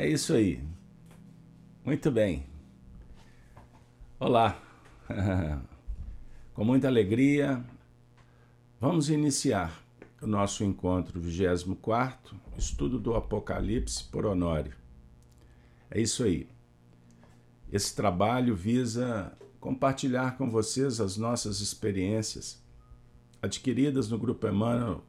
É isso aí. Muito bem. Olá. Com muita alegria, vamos iniciar o nosso encontro 24, estudo do Apocalipse por Honório. É isso aí. Esse trabalho visa compartilhar com vocês as nossas experiências adquiridas no Grupo Emmanuel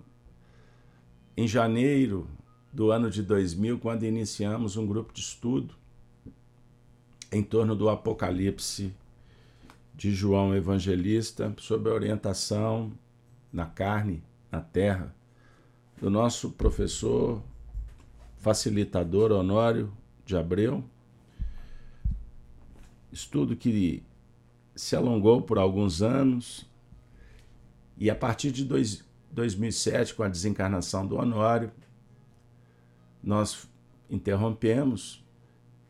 em janeiro do ano de 2000, quando iniciamos um grupo de estudo em torno do Apocalipse de João Evangelista, sob a orientação na carne, na terra, do nosso professor facilitador Honório de Abreu. Estudo que se alongou por alguns anos e a partir de dois, 2007, com a desencarnação do Honório, nós interrompemos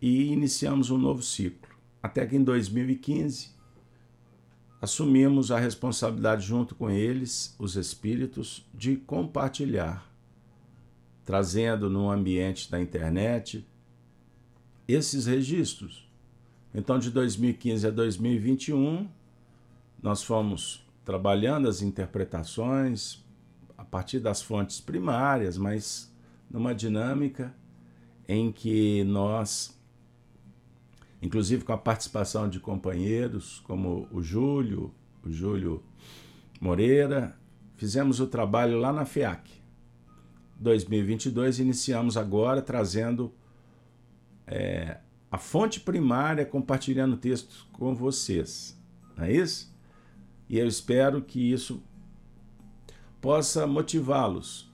e iniciamos um novo ciclo. Até que em 2015 assumimos a responsabilidade junto com eles, os espíritos, de compartilhar, trazendo no ambiente da internet esses registros. Então, de 2015 a 2021, nós fomos trabalhando as interpretações a partir das fontes primárias, mas numa dinâmica em que nós inclusive com a participação de companheiros como o Júlio, o Júlio Moreira. Fizemos o trabalho lá na FEAC. 2022 iniciamos agora trazendo é, a fonte primária, compartilhando textos com vocês. Não é isso? E eu espero que isso possa motivá-los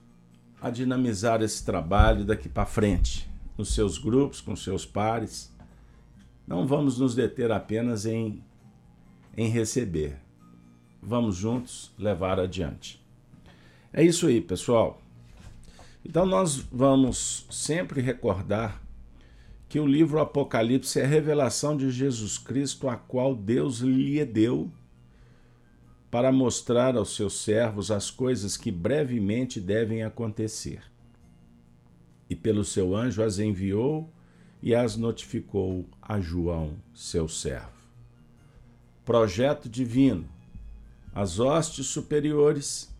a dinamizar esse trabalho daqui para frente, nos seus grupos, com seus pares não vamos nos deter apenas em, em receber. Vamos juntos levar adiante. É isso aí, pessoal. Então, nós vamos sempre recordar que o livro Apocalipse é a revelação de Jesus Cristo, a qual Deus lhe deu para mostrar aos seus servos as coisas que brevemente devem acontecer. E pelo seu anjo as enviou e as notificou a João, seu servo. Projeto divino. As hostes superiores,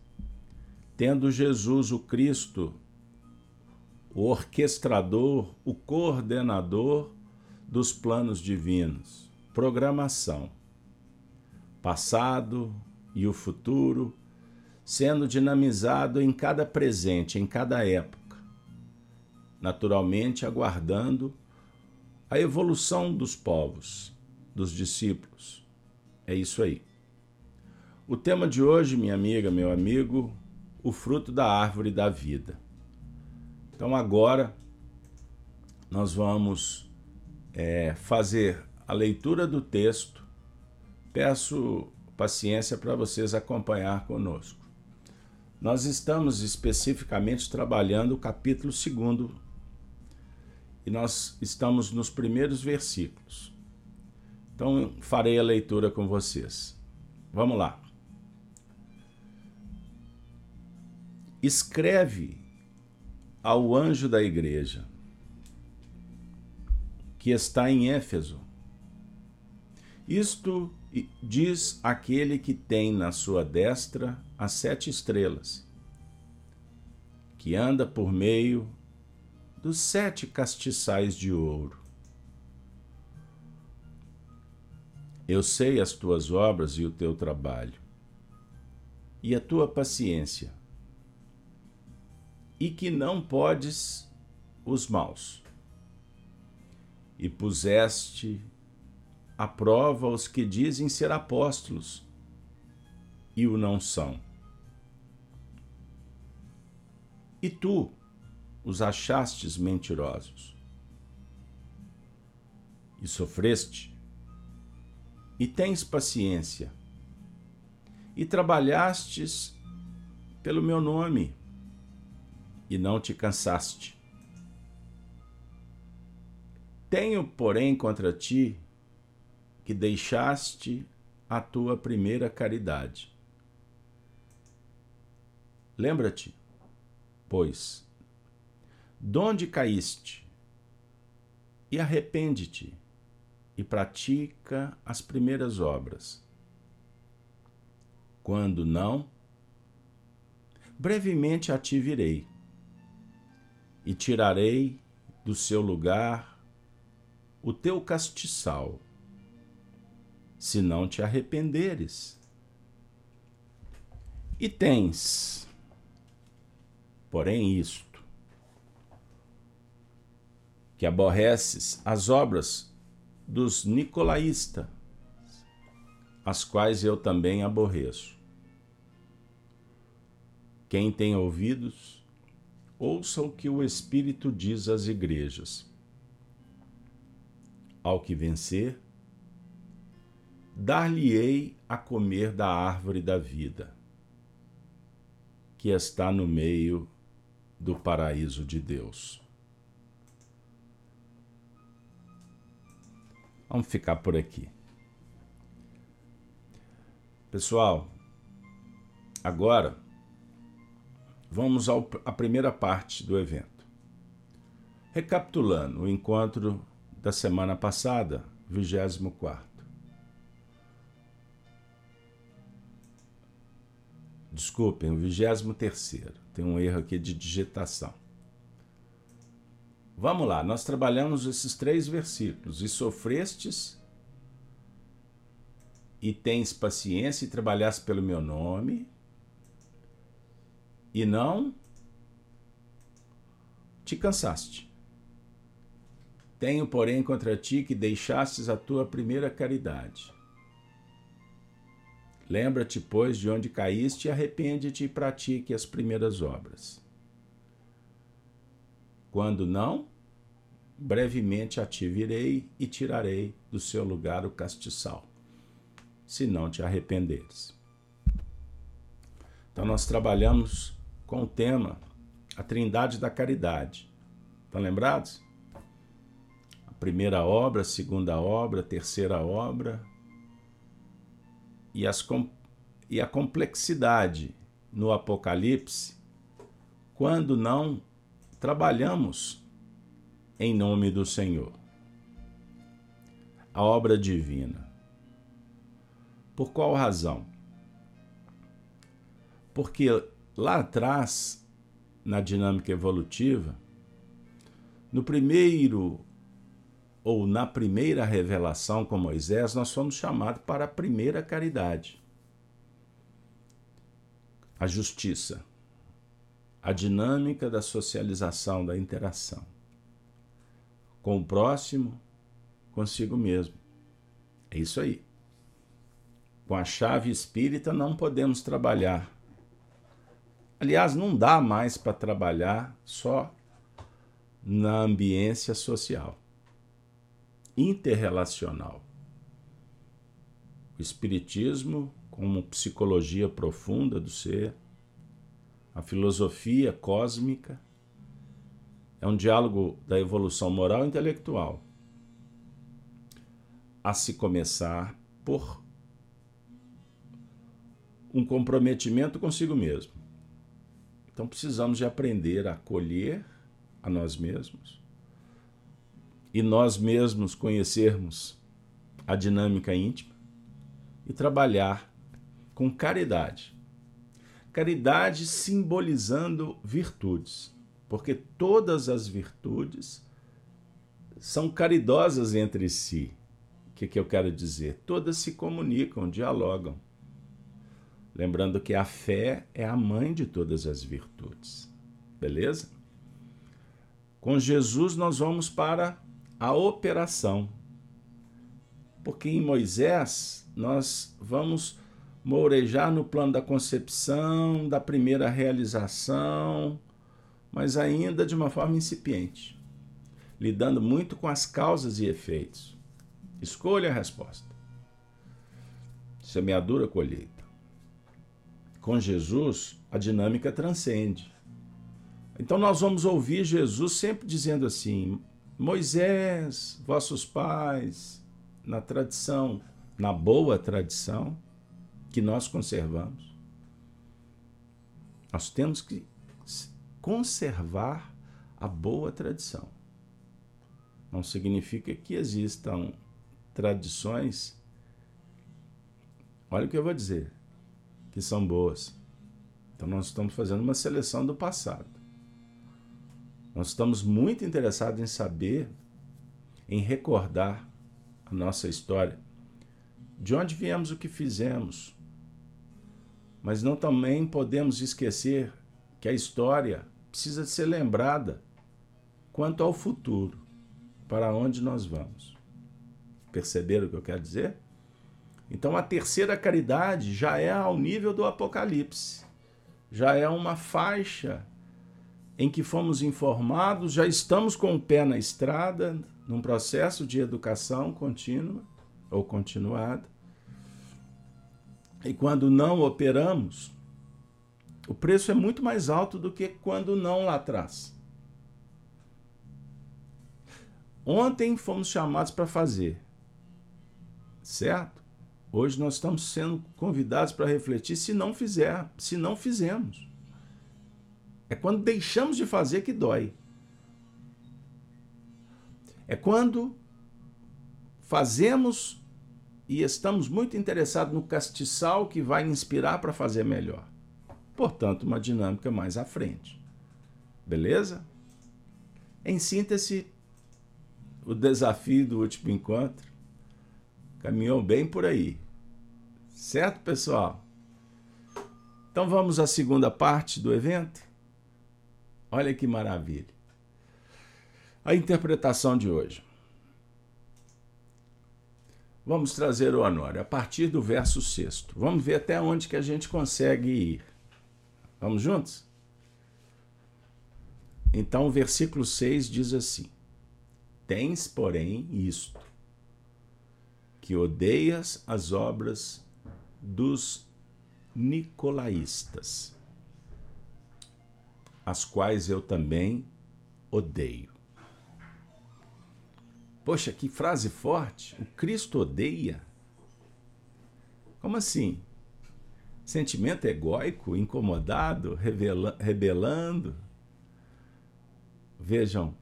tendo Jesus o Cristo, o orquestrador, o coordenador dos planos divinos. Programação. Passado e o futuro sendo dinamizado em cada presente, em cada época, naturalmente aguardando a evolução dos povos, dos discípulos. É isso aí. O tema de hoje, minha amiga, meu amigo, o fruto da árvore da vida. Então agora nós vamos é, fazer a leitura do texto. Peço paciência para vocês acompanhar conosco. Nós estamos especificamente trabalhando o capítulo 2 e nós estamos nos primeiros versículos. Então, farei a leitura com vocês. Vamos lá. Escreve ao anjo da igreja que está em Éfeso. Isto diz aquele que tem na sua destra as sete estrelas, que anda por meio dos sete castiçais de ouro. Eu sei as tuas obras e o teu trabalho, e a tua paciência, e que não podes os maus. E puseste à prova os que dizem ser apóstolos e o não são. E tu, os achastes mentirosos. E sofreste, e tens paciência, e trabalhastes pelo meu nome, e não te cansaste. Tenho, porém, contra ti que deixaste a tua primeira caridade. Lembra-te, pois, Donde caíste? e arrepende-te e pratica as primeiras obras. Quando não, brevemente a te virei e tirarei do seu lugar o teu castiçal, se não te arrependeres. E tens, porém, isto, que aborreces as obras dos nicolaístas, as quais eu também aborreço. Quem tem ouvidos, ouça o que o Espírito diz às igrejas. Ao que vencer, dar-lhe-ei a comer da árvore da vida, que está no meio do paraíso de Deus. Vamos ficar por aqui. Pessoal, agora vamos à primeira parte do evento. Recapitulando o encontro da semana passada, 24. Desculpem, o 23. Tem um erro aqui de digitação. Vamos lá, nós trabalhamos esses três versículos. E sofrestes, e tens paciência, e trabalhaste pelo meu nome, e não te cansaste. Tenho, porém, contra ti que deixastes a tua primeira caridade. Lembra-te, pois, de onde caíste arrepende-te e pratique as primeiras obras. Quando não, brevemente a ti virei e tirarei do seu lugar o castiçal, se não te arrependeres. Então, nós trabalhamos com o tema A Trindade da Caridade. Estão lembrados? A primeira obra, a segunda obra, a terceira obra e, as, e a complexidade no Apocalipse quando não trabalhamos em nome do Senhor. A obra divina. Por qual razão? Porque lá atrás, na dinâmica evolutiva, no primeiro ou na primeira revelação com Moisés, nós fomos chamados para a primeira caridade. A justiça, a dinâmica da socialização, da interação com o próximo, consigo mesmo. É isso aí. Com a chave espírita não podemos trabalhar Aliás, não dá mais para trabalhar só na ambiência social, interrelacional. O Espiritismo, como psicologia profunda do ser, a filosofia cósmica, é um diálogo da evolução moral e intelectual, a se começar por um comprometimento consigo mesmo então precisamos de aprender a acolher a nós mesmos e nós mesmos conhecermos a dinâmica íntima e trabalhar com caridade. Caridade simbolizando virtudes, porque todas as virtudes são caridosas entre si. O que, que eu quero dizer? Todas se comunicam, dialogam. Lembrando que a fé é a mãe de todas as virtudes. Beleza? Com Jesus nós vamos para a operação. Porque em Moisés nós vamos mourejar no plano da concepção, da primeira realização, mas ainda de uma forma incipiente, lidando muito com as causas e efeitos. Escolha a resposta. Semeadura, colheita com Jesus, a dinâmica transcende. Então nós vamos ouvir Jesus sempre dizendo assim: Moisés, vossos pais, na tradição, na boa tradição que nós conservamos, nós temos que conservar a boa tradição. não significa que existam tradições. Olha o que eu vou dizer, que são boas. Então nós estamos fazendo uma seleção do passado. Nós estamos muito interessados em saber, em recordar a nossa história, de onde viemos, o que fizemos. Mas não também podemos esquecer que a história precisa ser lembrada quanto ao futuro, para onde nós vamos. Perceberam o que eu quero dizer? Então a terceira caridade já é ao nível do Apocalipse. Já é uma faixa em que fomos informados, já estamos com o pé na estrada, num processo de educação contínua ou continuada. E quando não operamos, o preço é muito mais alto do que quando não lá atrás. Ontem fomos chamados para fazer, certo? Hoje nós estamos sendo convidados para refletir se não fizer, se não fizemos. É quando deixamos de fazer que dói. É quando fazemos e estamos muito interessados no castiçal que vai inspirar para fazer melhor. Portanto, uma dinâmica mais à frente. Beleza? Em síntese, o desafio do último encontro caminhou bem por aí. Certo, pessoal? Então vamos à segunda parte do evento? Olha que maravilha. A interpretação de hoje. Vamos trazer o Honório a partir do verso sexto. Vamos ver até onde que a gente consegue ir. Vamos juntos? Então, o versículo 6 diz assim: Tens, porém, isto, que odeias as obras dos nicolaístas, as quais eu também odeio. Poxa, que frase forte! O Cristo odeia? Como assim? Sentimento egóico, incomodado, revela, rebelando? Vejam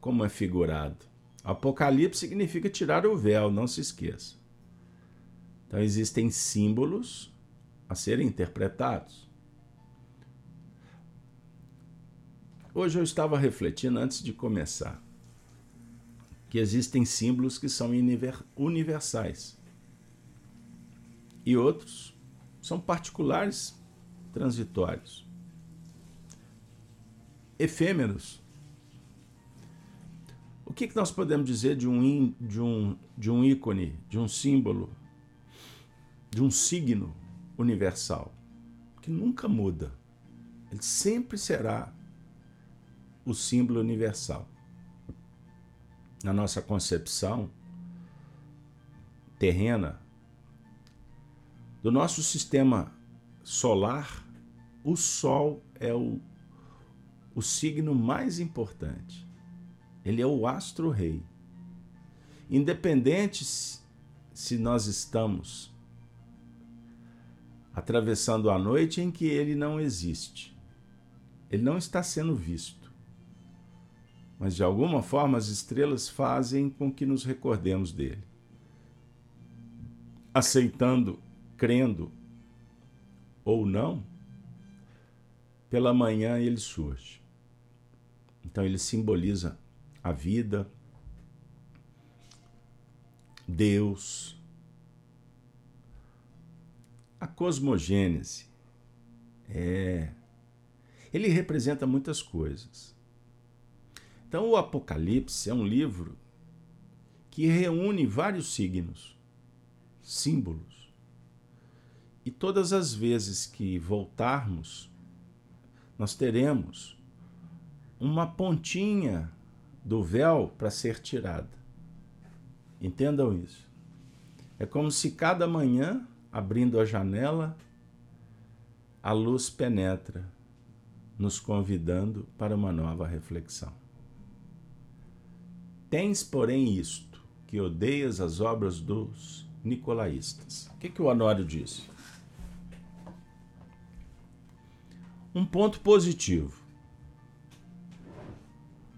como é figurado. Apocalipse significa tirar o véu, não se esqueça. Então existem símbolos a serem interpretados. Hoje eu estava refletindo antes de começar que existem símbolos que são universais e outros são particulares, transitórios, efêmeros. O que, que nós podemos dizer de um, de, um, de um ícone, de um símbolo, de um signo universal? Que nunca muda. Ele sempre será o símbolo universal. Na nossa concepção terrena, do nosso sistema solar, o Sol é o, o signo mais importante. Ele é o astro-rei. Independente se nós estamos atravessando a noite em que ele não existe, ele não está sendo visto mas de alguma forma as estrelas fazem com que nos recordemos dele. Aceitando, crendo ou não, pela manhã ele surge. Então ele simboliza a vida, Deus, a cosmogênese. É. Ele representa muitas coisas. Então, o Apocalipse é um livro que reúne vários signos, símbolos. E todas as vezes que voltarmos, nós teremos uma pontinha do véu para ser tirada. Entendam isso. É como se cada manhã, abrindo a janela, a luz penetra, nos convidando para uma nova reflexão. Tens, porém, isto, que odeias as obras dos nicolaístas. O que, que o Honório disse? Um ponto positivo.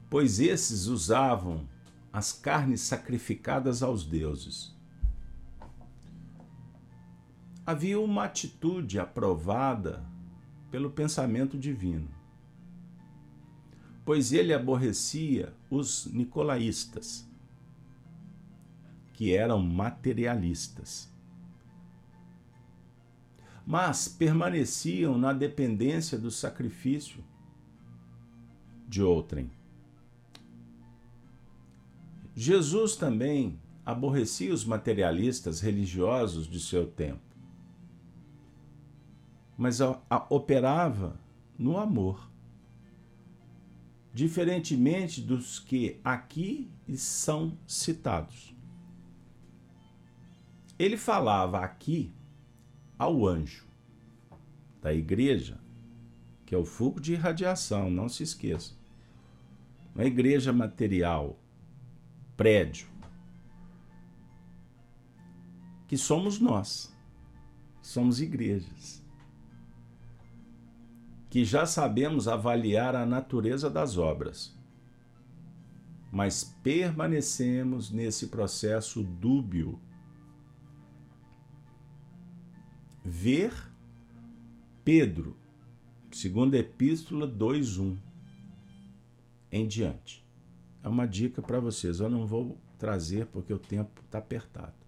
Pois esses usavam as carnes sacrificadas aos deuses. Havia uma atitude aprovada pelo pensamento divino, pois ele aborrecia os nicolaístas, que eram materialistas mas permaneciam na dependência do sacrifício de outrem. Jesus também aborrecia os materialistas religiosos de seu tempo, mas operava no amor, diferentemente dos que aqui são citados. Ele falava aqui ao anjo da igreja, que é o fogo de irradiação, não se esqueça. Uma igreja material, prédio, que somos nós, somos igrejas, que já sabemos avaliar a natureza das obras, mas permanecemos nesse processo dúbio ver Pedro, segunda epístola 2:1 em diante. É uma dica para vocês. Eu não vou trazer porque o tempo está apertado.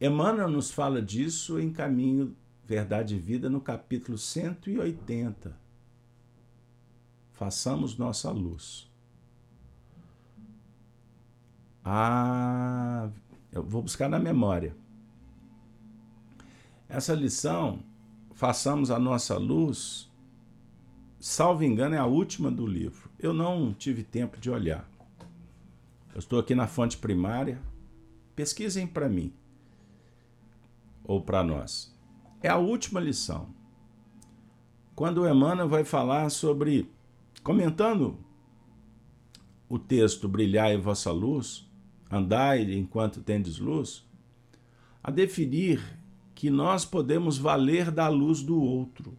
Emmanuel nos fala disso em Caminho, Verdade e Vida, no capítulo 180. Façamos nossa luz. Ah, eu vou buscar na memória. Essa lição, façamos a nossa luz, salvo engano, é a última do livro. Eu não tive tempo de olhar. Eu estou aqui na fonte primária. Pesquisem para mim ou para nós. É a última lição. Quando Emmanuel vai falar sobre, comentando o texto Brilhai vossa luz, andai enquanto tendes luz, a definir que nós podemos valer da luz do outro,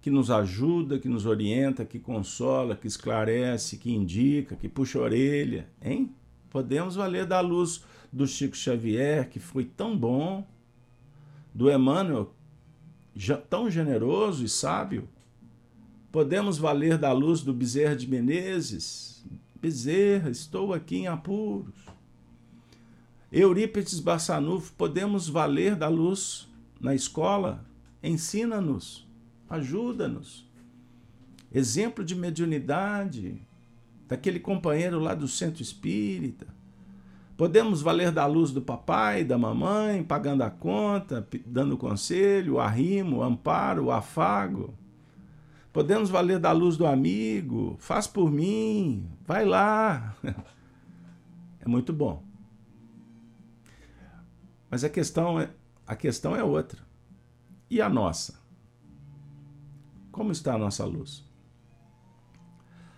que nos ajuda, que nos orienta, que consola, que esclarece, que indica, que puxa a orelha, hein? Podemos valer da luz do Chico Xavier, que foi tão bom, do Emmanuel, tão generoso e sábio. Podemos valer da luz do Bezerra de Menezes. Bezerra, estou aqui em apuros. Eurípides Barçanufo, podemos valer da luz na escola? Ensina-nos, ajuda-nos. Exemplo de mediunidade, daquele companheiro lá do centro espírita. Podemos valer da luz do papai, da mamãe, pagando a conta, dando conselho, arrimo, amparo, afago. Podemos valer da luz do amigo, faz por mim, vai lá. É muito bom. Mas a questão é, a questão é outra. E a nossa? Como está a nossa luz?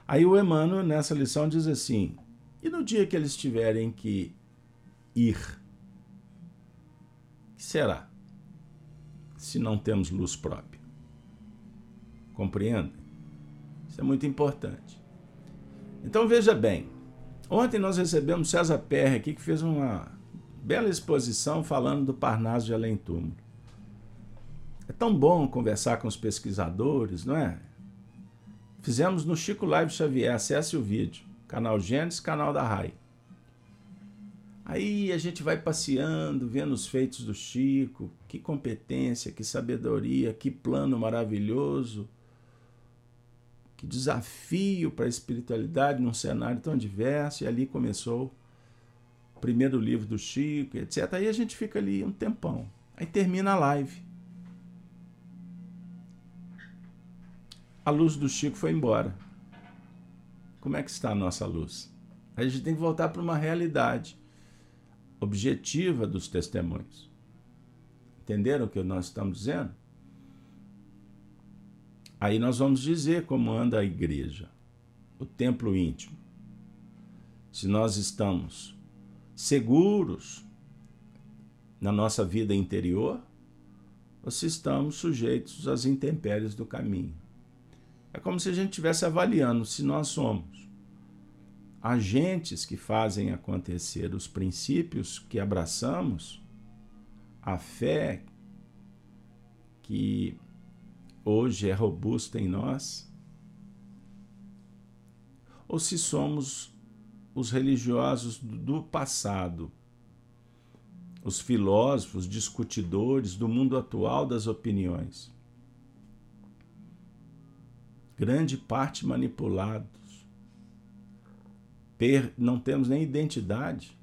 Aí o Emmanuel, nessa lição, diz assim: e no dia que eles tiverem que ir, que será? Se não temos luz própria. Compreende? Isso é muito importante. Então veja bem, ontem nós recebemos César Perry aqui que fez uma bela exposição falando do Parnaso de Além Túmulo. É tão bom conversar com os pesquisadores, não é? Fizemos no Chico Live Xavier, acesse o vídeo, canal Gênesis, canal da RAI. Aí a gente vai passeando, vendo os feitos do Chico, que competência, que sabedoria, que plano maravilhoso, que desafio para a espiritualidade num cenário tão diverso, e ali começou primeiro livro do Chico, etc. Aí a gente fica ali um tempão. Aí termina a live. A luz do Chico foi embora. Como é que está a nossa luz? A gente tem que voltar para uma realidade objetiva dos testemunhos. Entenderam o que nós estamos dizendo? Aí nós vamos dizer como anda a igreja, o templo íntimo. Se nós estamos seguros na nossa vida interior ou se estamos sujeitos às intempéries do caminho. É como se a gente estivesse avaliando se nós somos agentes que fazem acontecer os princípios que abraçamos, a fé que hoje é robusta em nós, ou se somos os religiosos do passado, os filósofos, discutidores do mundo atual das opiniões. Grande parte manipulados. Não temos nem identidade.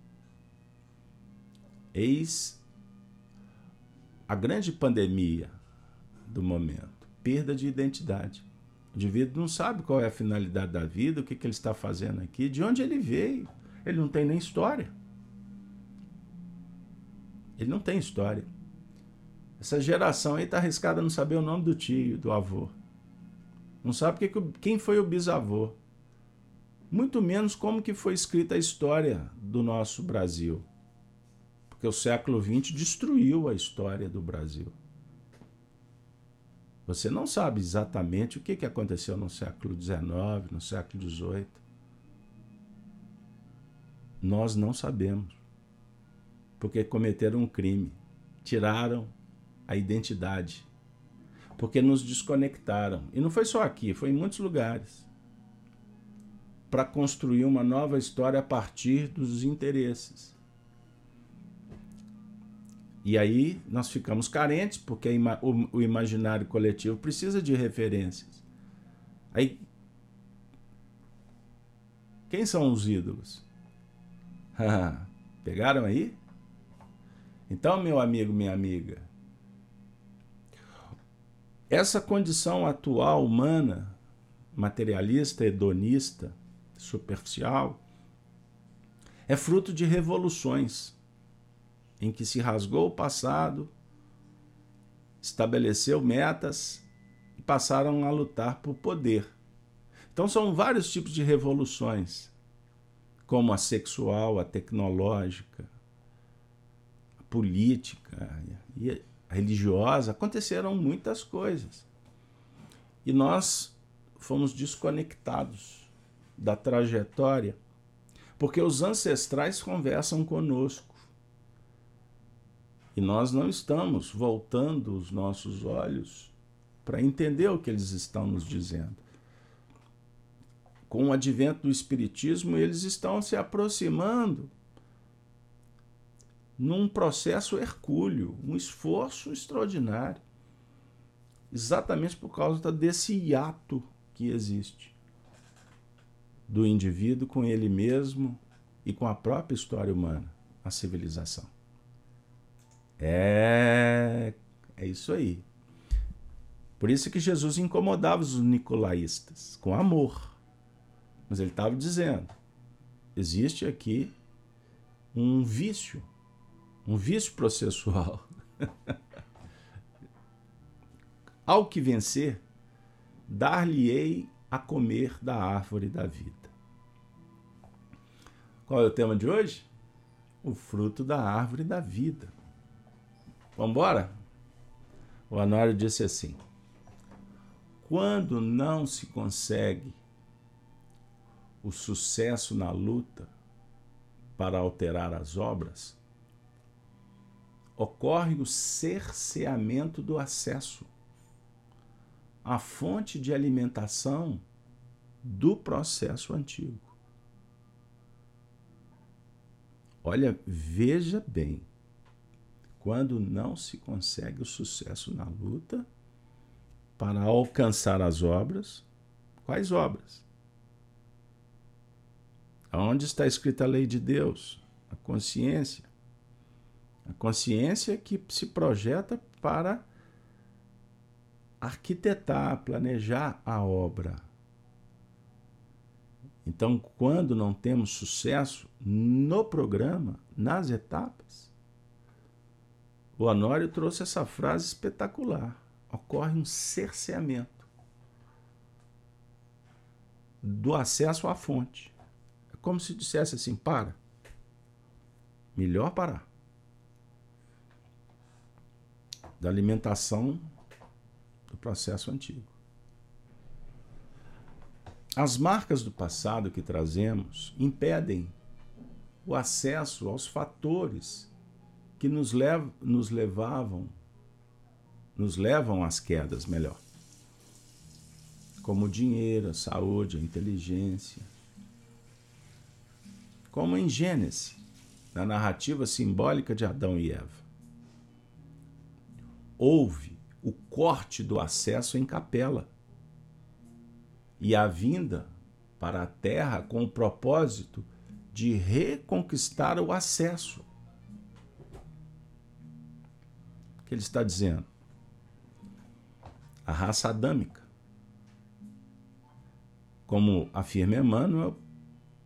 Eis a grande pandemia do momento: perda de identidade. O indivíduo não sabe qual é a finalidade da vida, o que, que ele está fazendo aqui, de onde ele veio. Ele não tem nem história. Ele não tem história. Essa geração aí está arriscada a não saber o nome do tio, do avô. Não sabe que, quem foi o bisavô. Muito menos como que foi escrita a história do nosso Brasil. Porque o século XX destruiu a história do Brasil. Você não sabe exatamente o que aconteceu no século XIX, no século XVIII. Nós não sabemos. Porque cometeram um crime. Tiraram a identidade. Porque nos desconectaram. E não foi só aqui, foi em muitos lugares. Para construir uma nova história a partir dos interesses. E aí nós ficamos carentes, porque o imaginário coletivo precisa de referências. Aí, quem são os ídolos? Pegaram aí? Então, meu amigo, minha amiga, essa condição atual humana, materialista, hedonista, superficial, é fruto de revoluções em que se rasgou o passado, estabeleceu metas e passaram a lutar por poder. Então são vários tipos de revoluções, como a sexual, a tecnológica, a política religiosa, aconteceram muitas coisas. E nós fomos desconectados da trajetória, porque os ancestrais conversam conosco e nós não estamos voltando os nossos olhos para entender o que eles estão nos dizendo. Com o advento do Espiritismo, eles estão se aproximando num processo hercúleo, um esforço extraordinário, exatamente por causa desse hiato que existe do indivíduo com ele mesmo e com a própria história humana, a civilização. É, é isso aí. Por isso que Jesus incomodava os nicolaístas com amor. Mas ele estava dizendo: existe aqui um vício, um vício processual. Ao que vencer, dar-lhe-ei a comer da árvore da vida. Qual é o tema de hoje? O fruto da árvore da vida. Vamos embora? O Honório disse assim: quando não se consegue o sucesso na luta para alterar as obras, ocorre o cerceamento do acesso à fonte de alimentação do processo antigo. Olha, veja bem quando não se consegue o sucesso na luta para alcançar as obras. Quais obras? Aonde está escrita a lei de Deus? A consciência. A consciência que se projeta para arquitetar, planejar a obra. Então, quando não temos sucesso no programa, nas etapas, o Honório trouxe essa frase espetacular. Ocorre um cerceamento do acesso à fonte. É como se dissesse assim: para. Melhor parar. Da alimentação do processo antigo. As marcas do passado que trazemos impedem o acesso aos fatores que nos, lev nos levavam, nos levam às quedas, melhor. Como o dinheiro, a saúde, a inteligência. Como em Gênesis, na narrativa simbólica de Adão e Eva. Houve o corte do acesso em capela e a vinda para a terra com o propósito de reconquistar o acesso. O que ele está dizendo? A raça adâmica. Como afirma Emmanuel,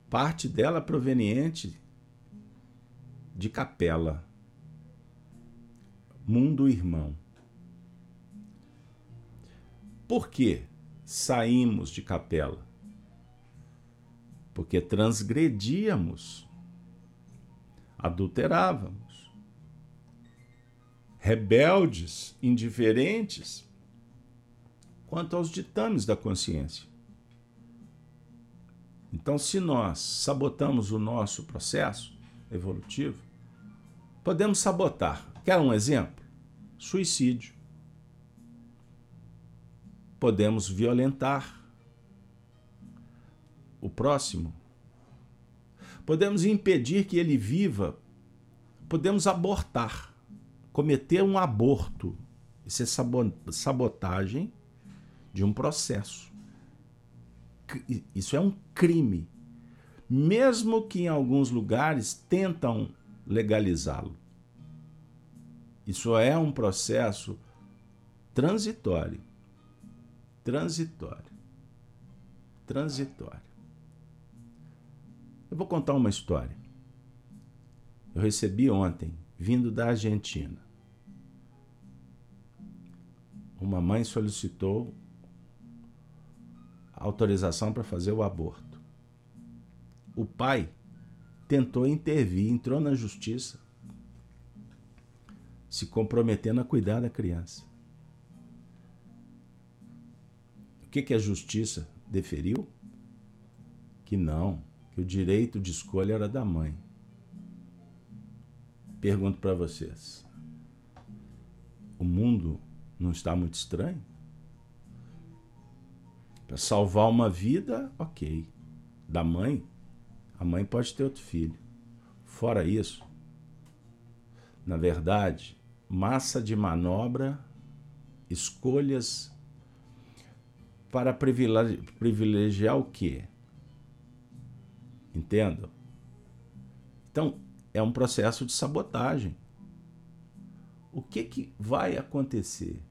parte dela proveniente de Capela, mundo irmão. Por que saímos de Capela? Porque transgredíamos, adulterávamos, rebeldes, indiferentes quanto aos ditames da consciência. Então, se nós sabotamos o nosso processo evolutivo, podemos sabotar. Quer um exemplo? Suicídio. Podemos violentar o próximo. Podemos impedir que ele viva. Podemos abortar, cometer um aborto. Isso é sabotagem de um processo. Isso é um crime. Mesmo que em alguns lugares tentam legalizá-lo. Isso é um processo transitório. Transitório. Transitório. Eu vou contar uma história. Eu recebi ontem, vindo da Argentina. Uma mãe solicitou autorização para fazer o aborto. O pai tentou intervir, entrou na justiça, se comprometendo a cuidar da criança. Que, que a justiça deferiu? Que não, que o direito de escolha era da mãe. Pergunto para vocês: o mundo não está muito estranho? Para salvar uma vida, ok. Da mãe, a mãe pode ter outro filho. Fora isso, na verdade, massa de manobra, escolhas para privilegiar o quê? Entendo? Então, é um processo de sabotagem. O que, que vai acontecer?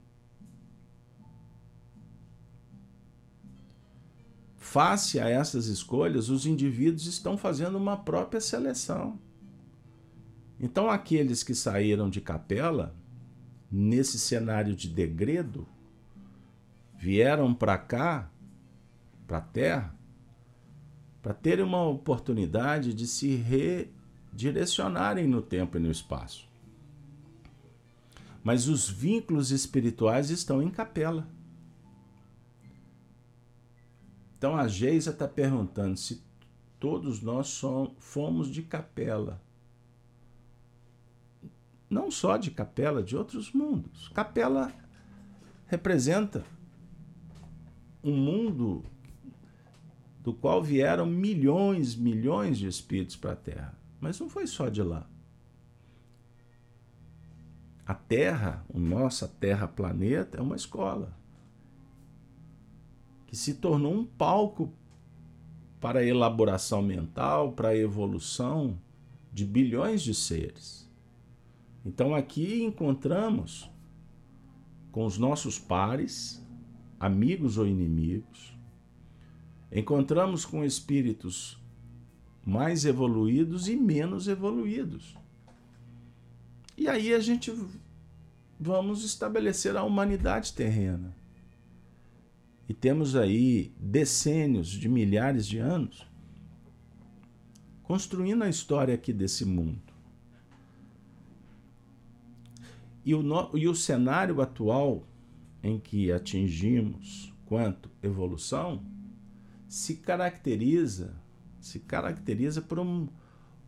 Face a essas escolhas, os indivíduos estão fazendo uma própria seleção. Então, aqueles que saíram de capela, nesse cenário de degredo, vieram para cá, para a Terra, para terem uma oportunidade de se redirecionarem no tempo e no espaço. Mas os vínculos espirituais estão em capela. Então a Geisa está perguntando se todos nós somos, fomos de capela. Não só de capela, de outros mundos. Capela representa um mundo do qual vieram milhões, milhões de espíritos para a Terra. Mas não foi só de lá. A Terra, o nossa Terra planeta, é uma escola que se tornou um palco para a elaboração mental, para a evolução de bilhões de seres. Então aqui encontramos com os nossos pares, amigos ou inimigos, encontramos com espíritos mais evoluídos e menos evoluídos. E aí a gente vamos estabelecer a humanidade terrena. E temos aí decênios de milhares de anos construindo a história aqui desse mundo. E o, no, e o cenário atual em que atingimos quanto evolução se caracteriza, se caracteriza por um.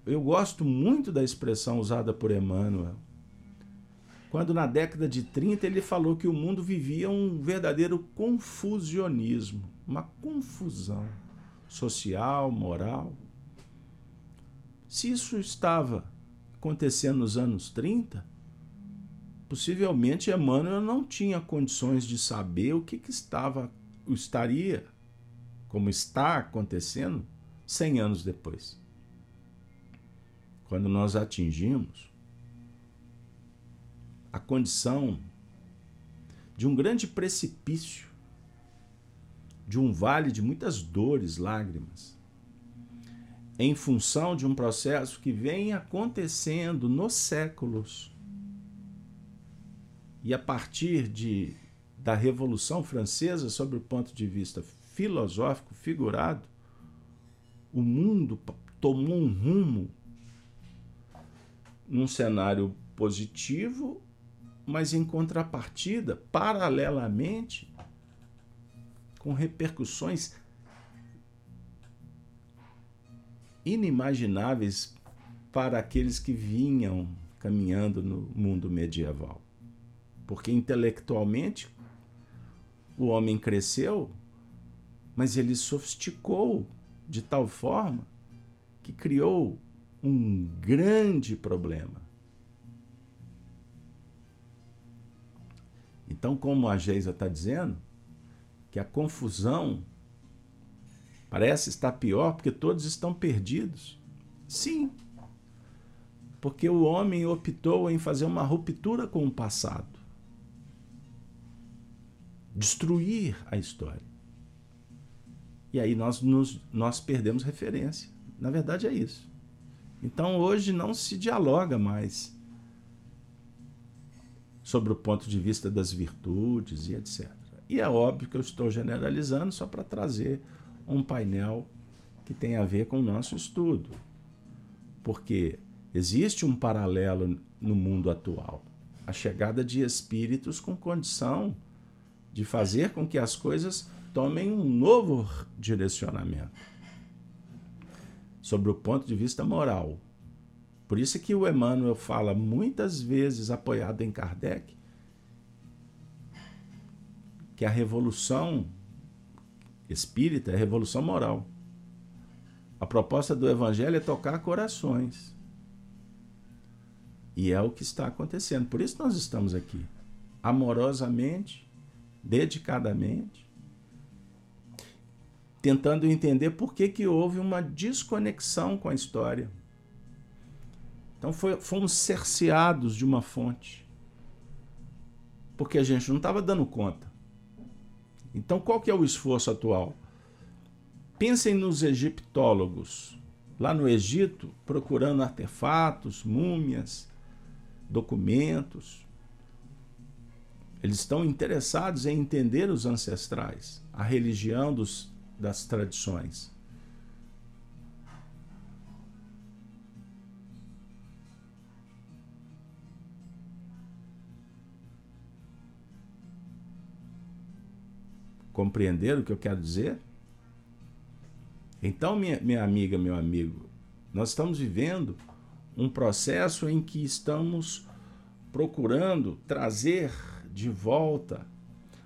Eu gosto muito da expressão usada por Emmanuel. Quando na década de 30 ele falou que o mundo vivia um verdadeiro confusionismo, uma confusão social, moral. Se isso estava acontecendo nos anos 30, possivelmente Emmanuel não tinha condições de saber o que, que estava, estaria, como está acontecendo 100 anos depois. Quando nós atingimos a condição de um grande precipício, de um vale de muitas dores, lágrimas, em função de um processo que vem acontecendo nos séculos e a partir de, da Revolução Francesa, sob o ponto de vista filosófico, figurado, o mundo tomou um rumo num cenário positivo, mas em contrapartida, paralelamente, com repercussões inimagináveis para aqueles que vinham caminhando no mundo medieval. Porque intelectualmente o homem cresceu, mas ele sofisticou de tal forma que criou um grande problema. Então, como a Geisa está dizendo, que a confusão parece estar pior porque todos estão perdidos. Sim, porque o homem optou em fazer uma ruptura com o passado destruir a história. E aí nós, nos, nós perdemos referência. Na verdade é isso. Então hoje não se dialoga mais sobre o ponto de vista das virtudes e etc. E é óbvio que eu estou generalizando só para trazer um painel que tem a ver com o nosso estudo. Porque existe um paralelo no mundo atual. A chegada de espíritos com condição de fazer com que as coisas tomem um novo direcionamento sobre o ponto de vista moral. Por isso que o Emmanuel fala muitas vezes, apoiado em Kardec, que a revolução espírita é revolução moral. A proposta do Evangelho é tocar corações. E é o que está acontecendo. Por isso nós estamos aqui, amorosamente, dedicadamente, tentando entender por que, que houve uma desconexão com a história. Então foi, fomos cerceados de uma fonte, porque a gente não estava dando conta. Então qual que é o esforço atual? Pensem nos egiptólogos, lá no Egito, procurando artefatos, múmias, documentos, eles estão interessados em entender os ancestrais, a religião dos, das tradições. Compreender o que eu quero dizer? Então, minha, minha amiga, meu amigo, nós estamos vivendo um processo em que estamos procurando trazer de volta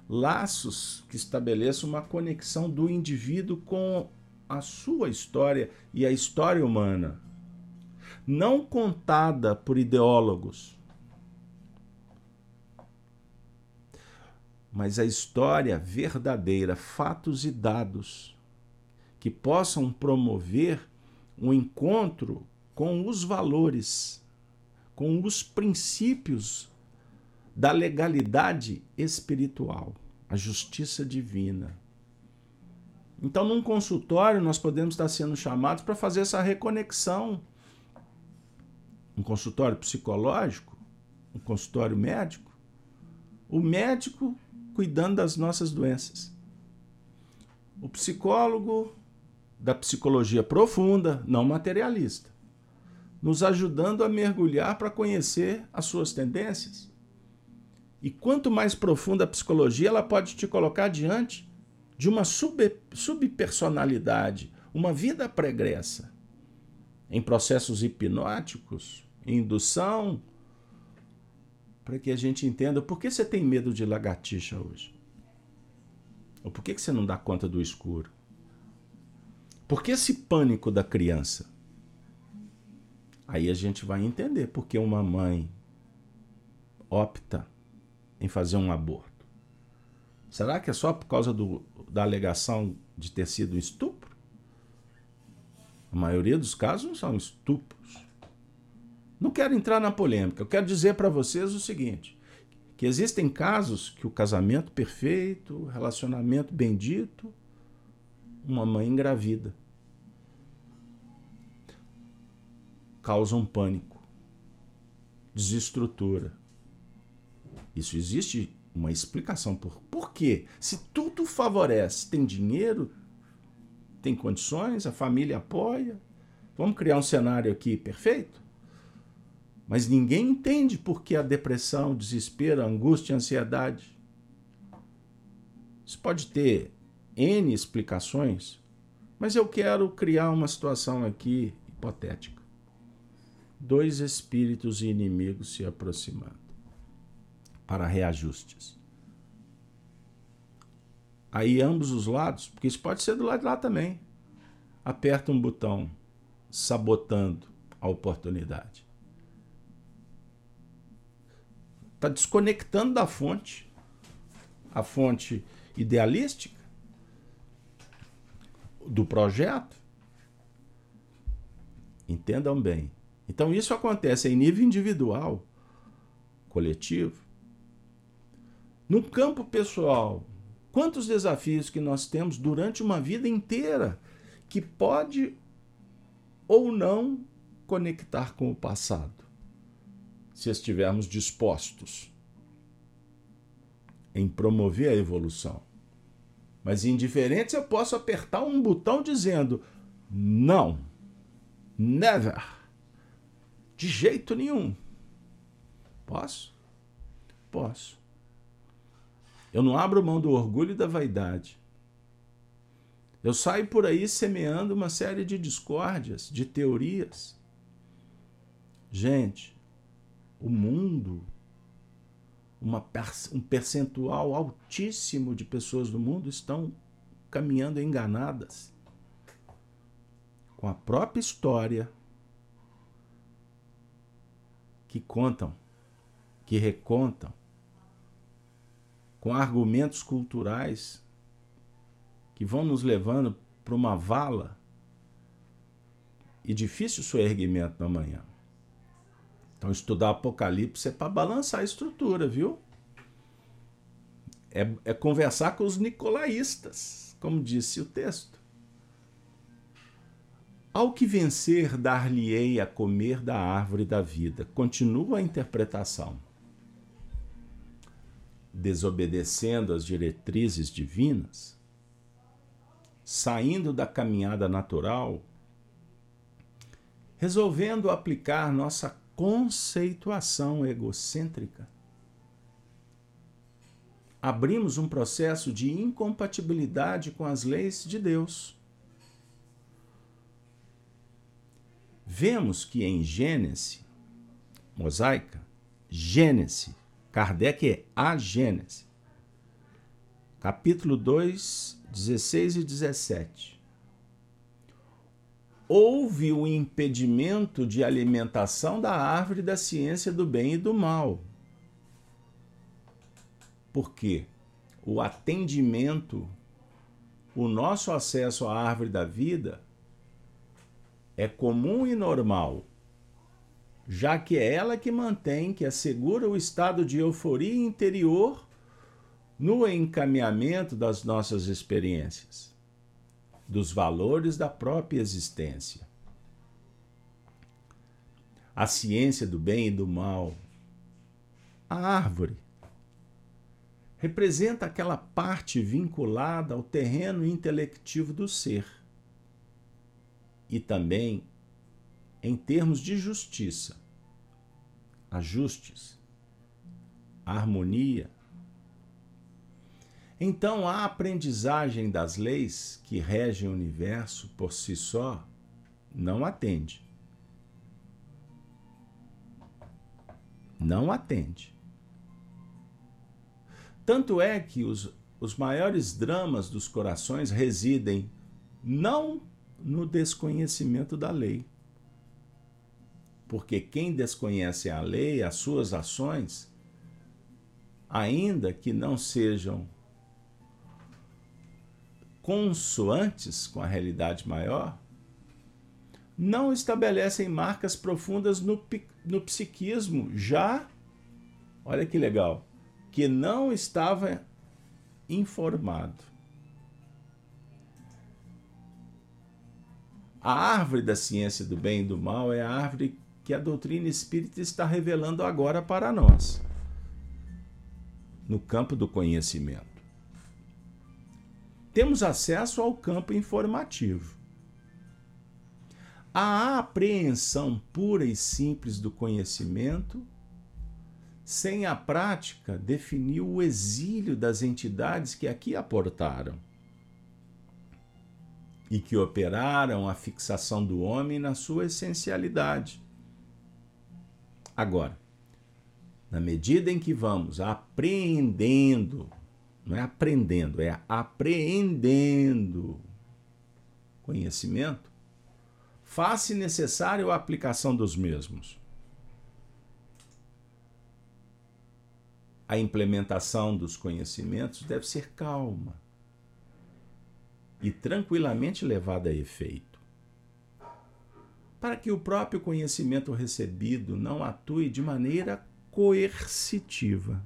laços que estabeleçam uma conexão do indivíduo com a sua história e a história humana, não contada por ideólogos, mas a história verdadeira, fatos e dados que possam promover um encontro com os valores, com os princípios da legalidade espiritual, a justiça divina. Então, num consultório, nós podemos estar sendo chamados para fazer essa reconexão. Um consultório psicológico, um consultório médico, o médico cuidando das nossas doenças. O psicólogo da psicologia profunda, não materialista, nos ajudando a mergulhar para conhecer as suas tendências, e quanto mais profunda a psicologia, ela pode te colocar diante de uma sub, subpersonalidade, uma vida pregressa, em processos hipnóticos, indução, para que a gente entenda por que você tem medo de lagartixa hoje. Ou por que você não dá conta do escuro? Por que esse pânico da criança? Aí a gente vai entender por que uma mãe opta em fazer um aborto. Será que é só por causa do, da alegação de ter sido um estupro? A maioria dos casos não são estupros. Não quero entrar na polêmica, eu quero dizer para vocês o seguinte: que existem casos que o casamento perfeito, relacionamento bendito, uma mãe engravida. Causa um pânico, desestrutura. Isso existe uma explicação por, por quê? Se tudo favorece, tem dinheiro, tem condições, a família apoia, vamos criar um cenário aqui perfeito? Mas ninguém entende por que a depressão, o desespero, a angústia, a ansiedade. Isso pode ter N explicações, mas eu quero criar uma situação aqui hipotética. Dois espíritos inimigos se aproximando para reajustes. Aí ambos os lados, porque isso pode ser do lado de lá também, aperta um botão sabotando a oportunidade. Está desconectando da fonte, a fonte idealística do projeto. Entendam bem. Então, isso acontece em nível individual, coletivo. No campo pessoal, quantos desafios que nós temos durante uma vida inteira que pode ou não conectar com o passado, se estivermos dispostos em promover a evolução. Mas indiferente eu posso apertar um botão dizendo não, never, de jeito nenhum. Posso? Posso. Eu não abro mão do orgulho e da vaidade. Eu saio por aí semeando uma série de discórdias, de teorias. Gente, o mundo, uma, um percentual altíssimo de pessoas do mundo estão caminhando enganadas com a própria história que contam, que recontam, com argumentos culturais que vão nos levando para uma vala e difícil o erguimento na manhã. Então, estudar Apocalipse é para balançar a estrutura, viu? É, é conversar com os nicolaístas, como disse o texto. Ao que vencer, dar-lhe-ei a comer da árvore da vida. Continua a interpretação desobedecendo às diretrizes divinas, saindo da caminhada natural, resolvendo aplicar nossa conceituação egocêntrica, abrimos um processo de incompatibilidade com as leis de Deus. Vemos que em Gênesis, mosaica, Gênesis Kardec é a Gênese. Capítulo 2, 16 e 17. Houve o impedimento de alimentação da árvore da ciência do bem e do mal. Por quê? O atendimento, o nosso acesso à árvore da vida é comum e normal já que é ela que mantém, que assegura o estado de euforia interior no encaminhamento das nossas experiências, dos valores da própria existência. A ciência do bem e do mal, a árvore, representa aquela parte vinculada ao terreno intelectivo do ser e também em termos de justiça, ajustes, harmonia. Então, a aprendizagem das leis que regem o universo por si só não atende. Não atende. Tanto é que os, os maiores dramas dos corações residem não no desconhecimento da lei. Porque quem desconhece a lei, as suas ações, ainda que não sejam consoantes com a realidade maior, não estabelecem marcas profundas no, no psiquismo, já, olha que legal, que não estava informado. A árvore da ciência do bem e do mal é a árvore que a doutrina espírita está revelando agora para nós, no campo do conhecimento temos acesso ao campo informativo. A apreensão pura e simples do conhecimento, sem a prática, definiu o exílio das entidades que aqui aportaram e que operaram a fixação do homem na sua essencialidade. Agora, na medida em que vamos apreendendo não é aprendendo, é apreendendo conhecimento, faz-se necessário a aplicação dos mesmos. A implementação dos conhecimentos deve ser calma e tranquilamente levada a efeito, para que o próprio conhecimento recebido não atue de maneira coercitiva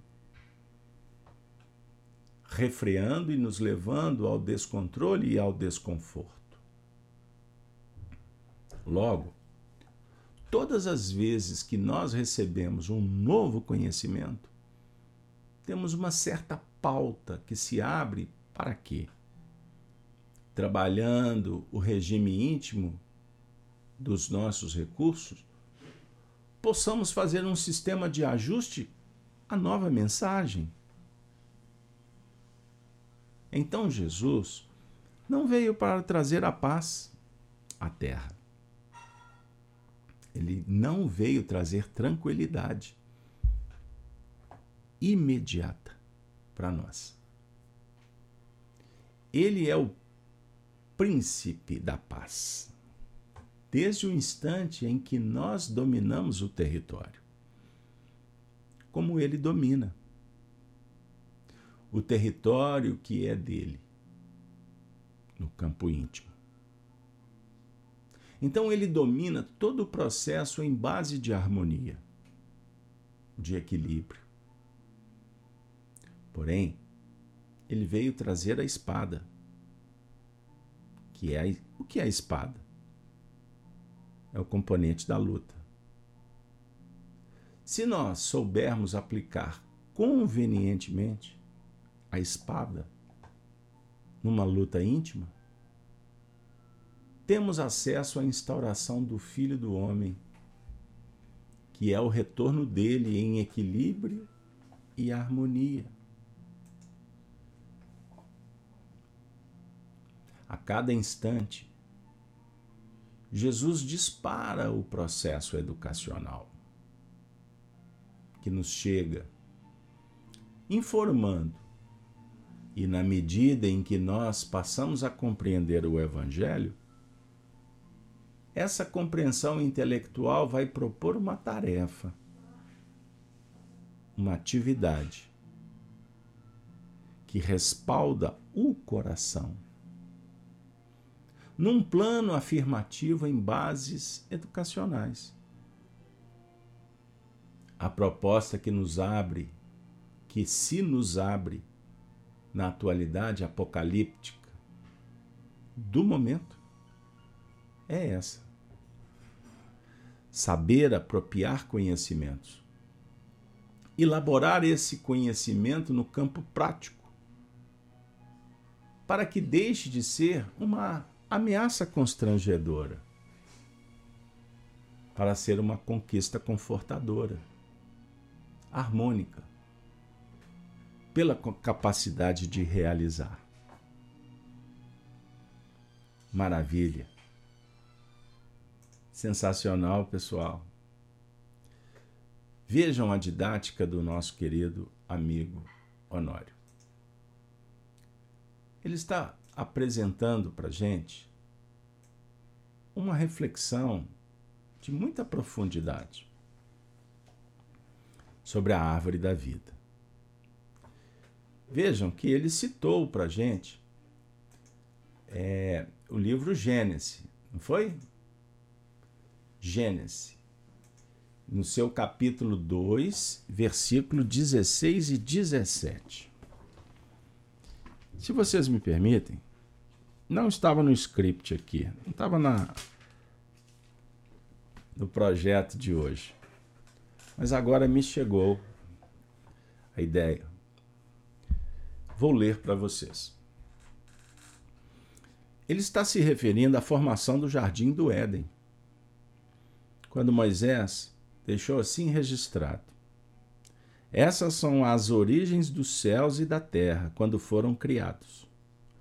refreando e nos levando ao descontrole e ao desconforto. Logo, todas as vezes que nós recebemos um novo conhecimento, temos uma certa pauta que se abre para quê? Trabalhando o regime íntimo dos nossos recursos, possamos fazer um sistema de ajuste à nova mensagem então Jesus não veio para trazer a paz à terra. Ele não veio trazer tranquilidade imediata para nós. Ele é o príncipe da paz, desde o instante em que nós dominamos o território. Como ele domina o território que é dele, no campo íntimo. Então ele domina todo o processo em base de harmonia, de equilíbrio. Porém, ele veio trazer a espada. Que é o que é a espada? É o componente da luta. Se nós soubermos aplicar convenientemente, a espada numa luta íntima, temos acesso à instauração do Filho do Homem, que é o retorno dele em equilíbrio e harmonia. A cada instante, Jesus dispara o processo educacional que nos chega informando. E na medida em que nós passamos a compreender o Evangelho, essa compreensão intelectual vai propor uma tarefa, uma atividade que respalda o coração num plano afirmativo em bases educacionais. A proposta que nos abre, que se nos abre na atualidade apocalíptica do momento é essa. Saber apropriar conhecimentos. Elaborar esse conhecimento no campo prático, para que deixe de ser uma ameaça constrangedora, para ser uma conquista confortadora, harmônica pela capacidade de realizar. Maravilha. Sensacional, pessoal. Vejam a didática do nosso querido amigo Honório. Ele está apresentando para gente uma reflexão de muita profundidade sobre a árvore da vida. Vejam que ele citou para gente é, o livro Gênesis, não foi? Gênesis, no seu capítulo 2, versículo 16 e 17. Se vocês me permitem, não estava no script aqui, não estava na, no projeto de hoje. Mas agora me chegou a ideia. Vou ler para vocês. Ele está se referindo à formação do jardim do Éden. Quando Moisés deixou assim registrado: Essas são as origens dos céus e da terra quando foram criados,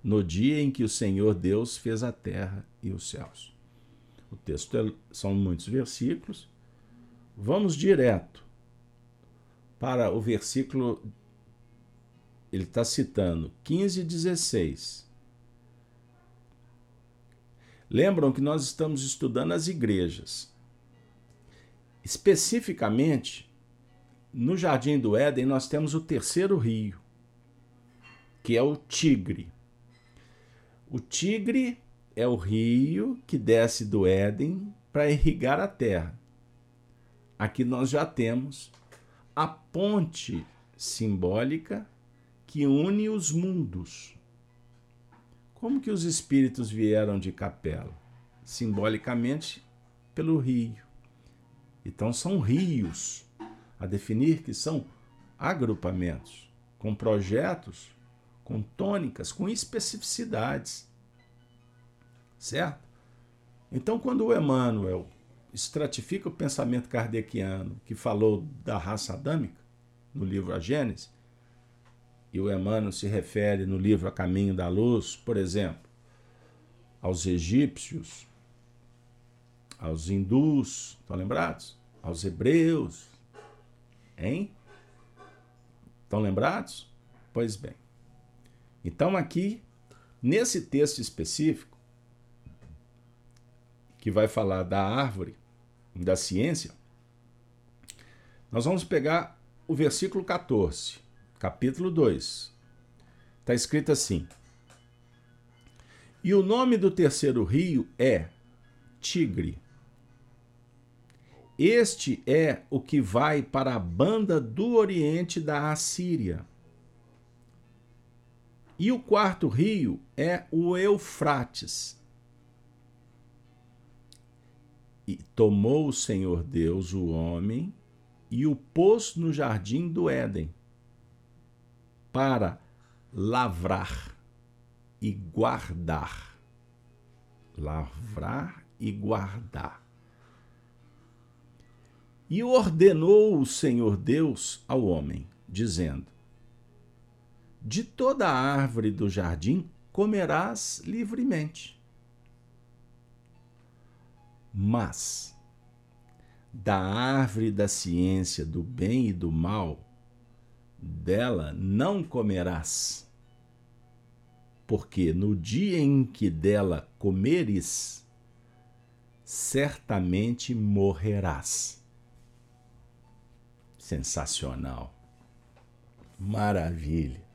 no dia em que o Senhor Deus fez a terra e os céus. O texto é, são muitos versículos. Vamos direto para o versículo. Ele está citando 15 e 16. Lembram que nós estamos estudando as igrejas. Especificamente, no Jardim do Éden, nós temos o terceiro rio, que é o Tigre. O Tigre é o rio que desce do Éden para irrigar a terra. Aqui nós já temos a ponte simbólica que une os mundos. Como que os espíritos vieram de Capela? Simbolicamente pelo rio. Então são rios, a definir que são agrupamentos, com projetos, com tônicas, com especificidades certo? Então, quando o Emmanuel estratifica o pensamento kardeciano que falou da raça adâmica, no livro A Gênese, e o Emmanuel se refere no livro A Caminho da Luz, por exemplo, aos egípcios, aos hindus, estão lembrados? Aos hebreus, hein? Estão lembrados? Pois bem. Então, aqui, nesse texto específico, que vai falar da árvore, da ciência, nós vamos pegar o versículo 14, capítulo 2. Está escrito assim: E o nome do terceiro rio é Tigre. Este é o que vai para a banda do oriente da Assíria. E o quarto rio é o Eufrates, E tomou o Senhor Deus o homem e o pôs no jardim do Éden para lavrar e guardar. Lavrar e guardar. E ordenou o Senhor Deus ao homem, dizendo: De toda a árvore do jardim comerás livremente mas da árvore da ciência do bem e do mal, dela não comerás. Porque no dia em que dela comeres, certamente morrerás. Sensacional. Maravilha.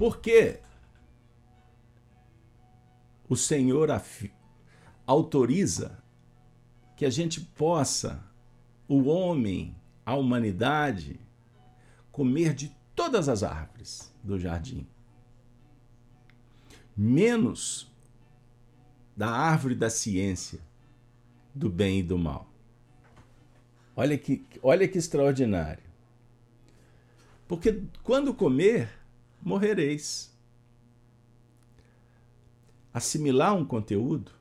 Porque o Senhor autoriza que a gente possa, o homem, a humanidade, comer de todas as árvores do jardim, menos da árvore da ciência, do bem e do mal. Olha que, olha que extraordinário. Porque quando comer, morrereis. Assimilar um conteúdo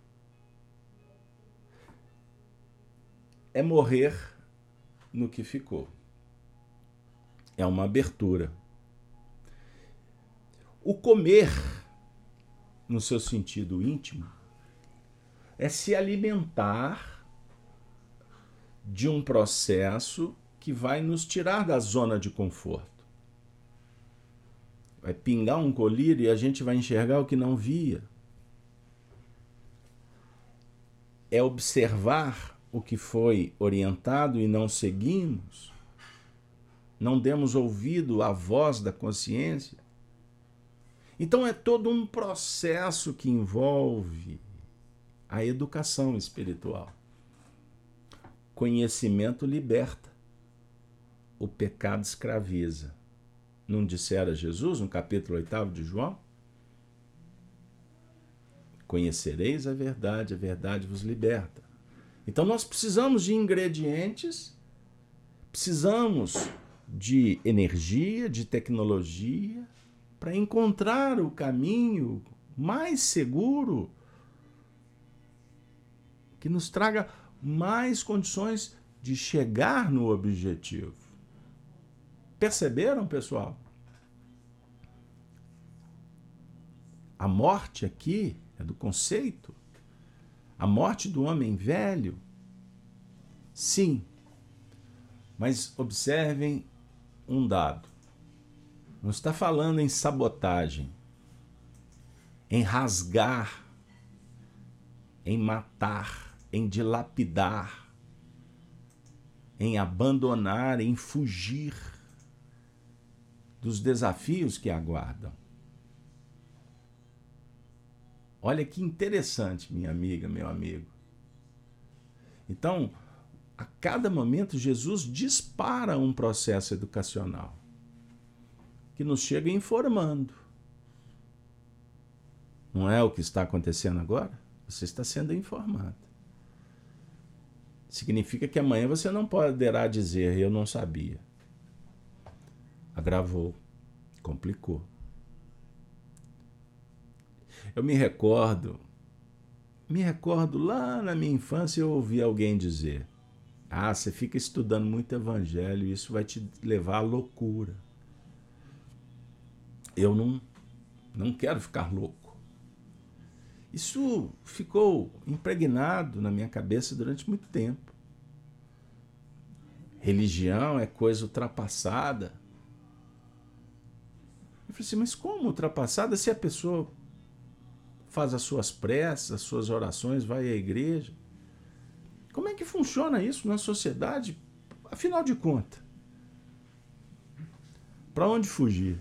é morrer no que ficou. É uma abertura. O comer, no seu sentido íntimo, é se alimentar de um processo que vai nos tirar da zona de conforto. Vai pingar um colírio e a gente vai enxergar o que não via. É observar o que foi orientado e não seguimos. Não demos ouvido à voz da consciência. Então é todo um processo que envolve a educação espiritual. Conhecimento liberta, o pecado escraviza. Não dissera Jesus no capítulo 8 de João? Conhecereis a verdade, a verdade vos liberta. Então nós precisamos de ingredientes, precisamos de energia, de tecnologia, para encontrar o caminho mais seguro que nos traga mais condições de chegar no objetivo. Perceberam, pessoal? A morte aqui é do conceito. A morte do homem velho. Sim. Mas observem um dado. Não está falando em sabotagem, em rasgar, em matar em dilapidar, em abandonar, em fugir dos desafios que aguardam. Olha que interessante, minha amiga, meu amigo. Então, a cada momento, Jesus dispara um processo educacional que nos chega informando. Não é o que está acontecendo agora? Você está sendo informado. Significa que amanhã você não poderá dizer eu não sabia. Agravou, complicou. Eu me recordo, me recordo lá na minha infância eu ouvi alguém dizer: "Ah, você fica estudando muito evangelho isso vai te levar à loucura". Eu não não quero ficar louco. Isso ficou impregnado na minha cabeça durante muito tempo. Religião é coisa ultrapassada. Eu falei assim, mas como ultrapassada se a pessoa faz as suas preces, as suas orações, vai à igreja? Como é que funciona isso na sociedade? Afinal de contas, para onde fugir?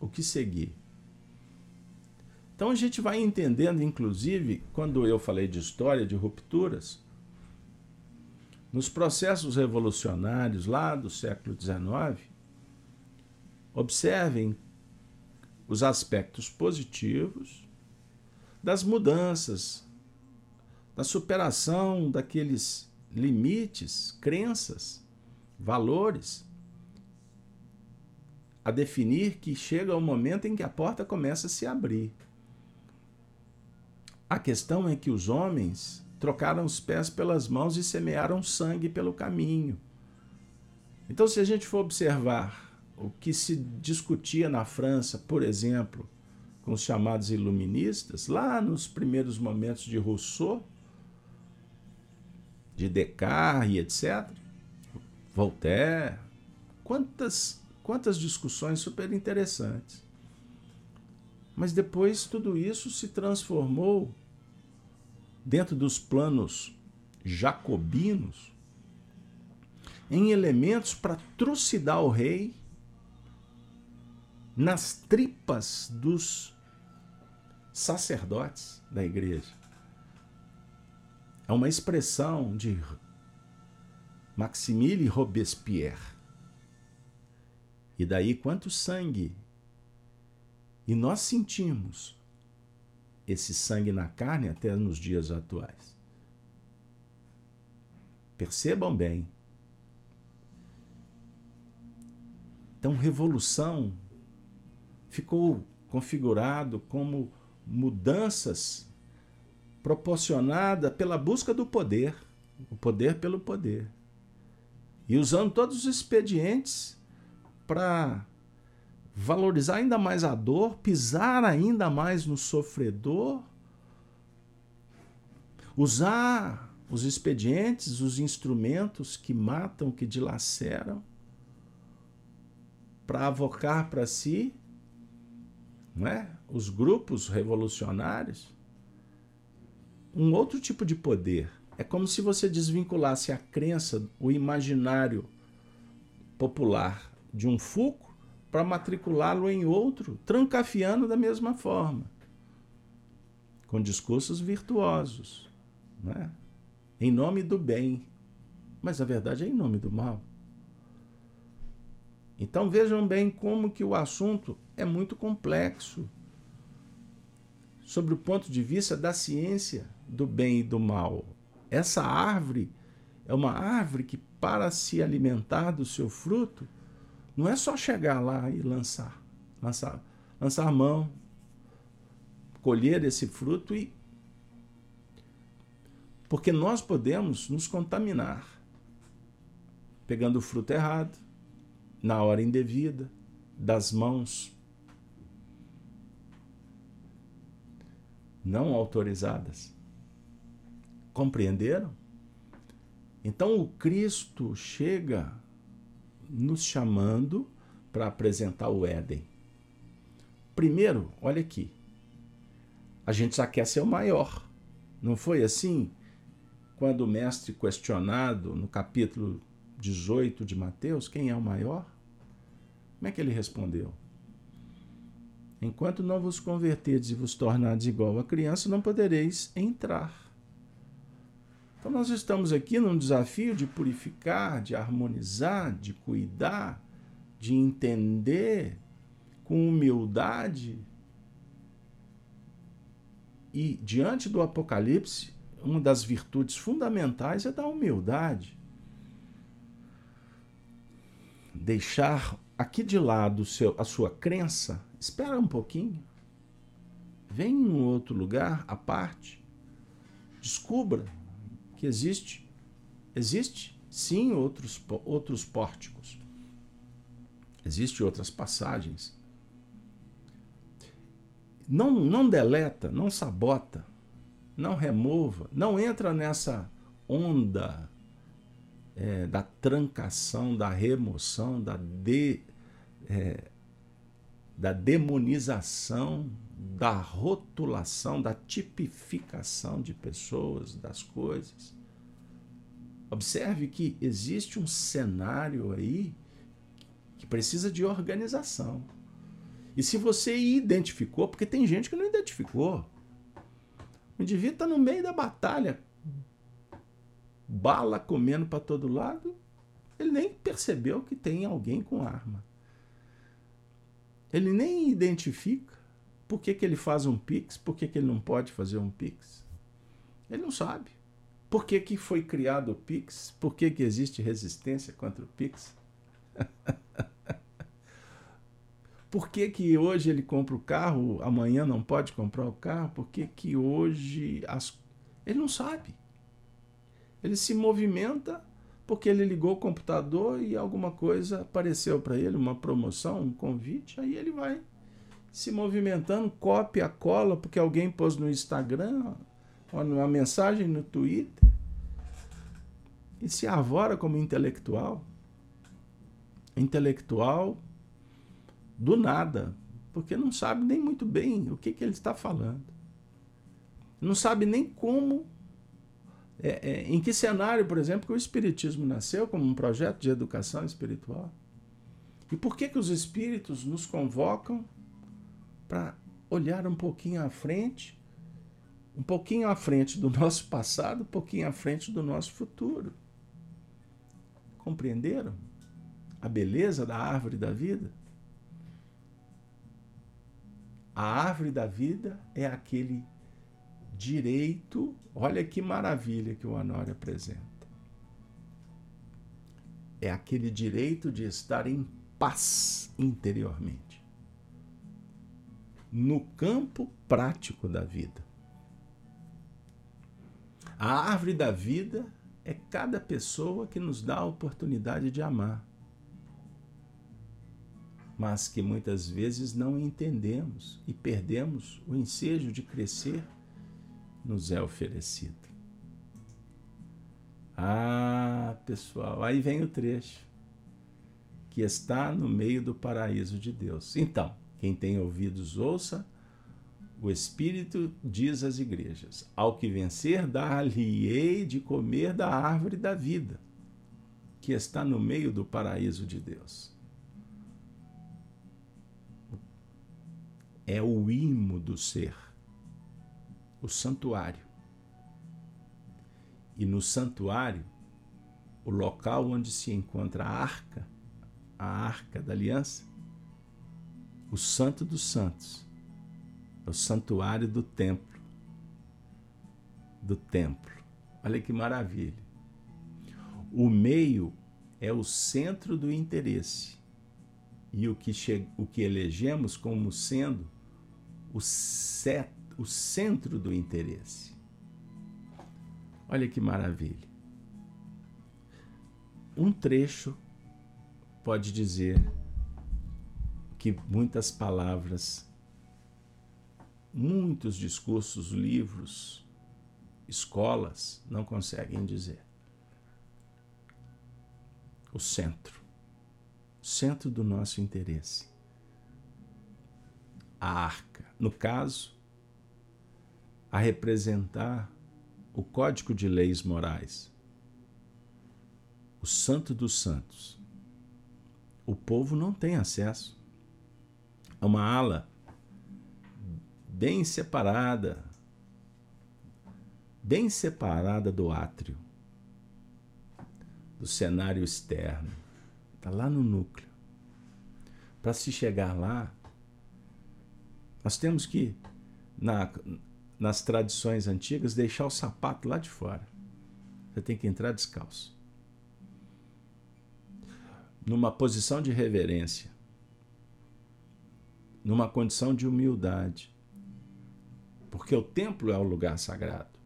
O que seguir? Então a gente vai entendendo, inclusive, quando eu falei de história de rupturas, nos processos revolucionários lá do século XIX, observem os aspectos positivos das mudanças, da superação daqueles limites, crenças, valores, a definir que chega o momento em que a porta começa a se abrir. A questão é que os homens trocaram os pés pelas mãos e semearam sangue pelo caminho. Então, se a gente for observar o que se discutia na França, por exemplo, com os chamados iluministas, lá nos primeiros momentos de Rousseau, de Descartes e etc., Voltaire, quantas, quantas discussões super interessantes. Mas depois tudo isso se transformou dentro dos planos jacobinos em elementos para trucidar o rei nas tripas dos sacerdotes da igreja. É uma expressão de Maximile Robespierre. E daí quanto sangue e nós sentimos esse sangue na carne até nos dias atuais. Percebam bem. Então, revolução ficou configurado como mudanças proporcionada pela busca do poder, o poder pelo poder. E usando todos os expedientes para valorizar ainda mais a dor, pisar ainda mais no sofredor, usar os expedientes, os instrumentos que matam, que dilaceram, para avocar para si não é? os grupos revolucionários um outro tipo de poder. É como se você desvinculasse a crença, o imaginário popular de um Foucault para matriculá-lo em outro, trancafiando da mesma forma, com discursos virtuosos, né? em nome do bem, mas a verdade é em nome do mal. Então vejam bem como que o assunto é muito complexo sobre o ponto de vista da ciência do bem e do mal. Essa árvore é uma árvore que para se alimentar do seu fruto, não é só chegar lá e lançar, lançar, lançar mão, colher esse fruto e porque nós podemos nos contaminar pegando o fruto errado, na hora indevida, das mãos não autorizadas. Compreenderam? Então o Cristo chega nos chamando para apresentar o Éden. Primeiro, olha aqui. A gente já quer ser o maior. Não foi assim? Quando o mestre questionado no capítulo 18 de Mateus, quem é o maior? Como é que ele respondeu? Enquanto não vos converterdes e vos tornardes igual a criança, não podereis entrar. Então, nós estamos aqui num desafio de purificar, de harmonizar, de cuidar, de entender com humildade. E diante do Apocalipse, uma das virtudes fundamentais é da humildade. Deixar aqui de lado seu, a sua crença, espera um pouquinho. Vem em um outro lugar, à parte. Descubra que existe, existe sim outros, outros pórticos. Existem outras passagens. Não, não deleta, não sabota, não remova, não entra nessa onda é, da trancação, da remoção, da, de, é, da demonização da rotulação, da tipificação de pessoas, das coisas. Observe que existe um cenário aí que precisa de organização. E se você identificou, porque tem gente que não identificou. O indivíduo está no meio da batalha, bala comendo para todo lado, ele nem percebeu que tem alguém com arma. Ele nem identifica. Por que, que ele faz um Pix? Por que, que ele não pode fazer um Pix? Ele não sabe. Por que, que foi criado o Pix? Por que, que existe resistência contra o Pix? Por que, que hoje ele compra o carro, amanhã não pode comprar o carro? Por que, que hoje. As... Ele não sabe. Ele se movimenta porque ele ligou o computador e alguma coisa apareceu para ele, uma promoção, um convite, aí ele vai se movimentando, cópia, cola, porque alguém pôs no Instagram, uma mensagem no Twitter, e se arvora como intelectual. Intelectual do nada, porque não sabe nem muito bem o que, que ele está falando. Não sabe nem como, é, é, em que cenário, por exemplo, que o Espiritismo nasceu como um projeto de educação espiritual. E por que, que os espíritos nos convocam para olhar um pouquinho à frente, um pouquinho à frente do nosso passado, um pouquinho à frente do nosso futuro. Compreenderam a beleza da árvore da vida? A árvore da vida é aquele direito, olha que maravilha que o Honório apresenta. É aquele direito de estar em paz interiormente no campo prático da vida. A árvore da vida é cada pessoa que nos dá a oportunidade de amar. mas que muitas vezes não entendemos e perdemos o ensejo de crescer nos é oferecido. Ah, pessoal, aí vem o trecho que está no meio do paraíso de Deus. Então, quem tem ouvidos, ouça. O Espírito diz às igrejas: Ao que vencer, dar-lhe-ei de comer da árvore da vida, que está no meio do paraíso de Deus. É o imo do ser, o santuário. E no santuário, o local onde se encontra a arca, a arca da aliança, o santo dos santos, é o santuário do templo. Do templo. Olha que maravilha. O meio é o centro do interesse e o que, o que elegemos como sendo o, set, o centro do interesse. Olha que maravilha. Um trecho pode dizer que muitas palavras, muitos discursos, livros, escolas não conseguem dizer. O centro, o centro do nosso interesse. A arca, no caso, a representar o Código de Leis Morais, o Santo dos Santos. O povo não tem acesso a uma ala bem separada, bem separada do átrio, do cenário externo. Está lá no núcleo. Para se chegar lá, nós temos que, na, nas tradições antigas, deixar o sapato lá de fora. Você tem que entrar descalço. Numa posição de reverência numa condição de humildade. Porque o templo é o lugar sagrado.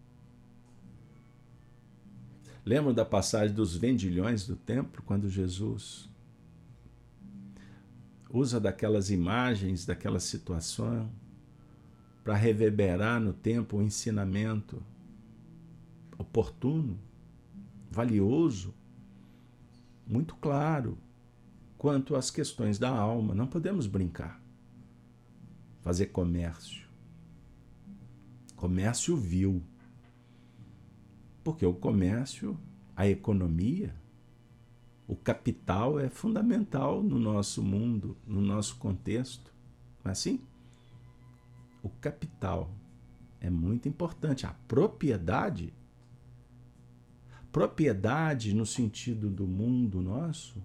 Lembra da passagem dos vendilhões do templo, quando Jesus usa daquelas imagens, daquela situação, para reverberar no templo um ensinamento oportuno, valioso, muito claro quanto às questões da alma. Não podemos brincar fazer comércio. Comércio vil. Porque o comércio, a economia, o capital é fundamental no nosso mundo, no nosso contexto. Não é assim? O capital é muito importante. A propriedade, propriedade no sentido do mundo nosso,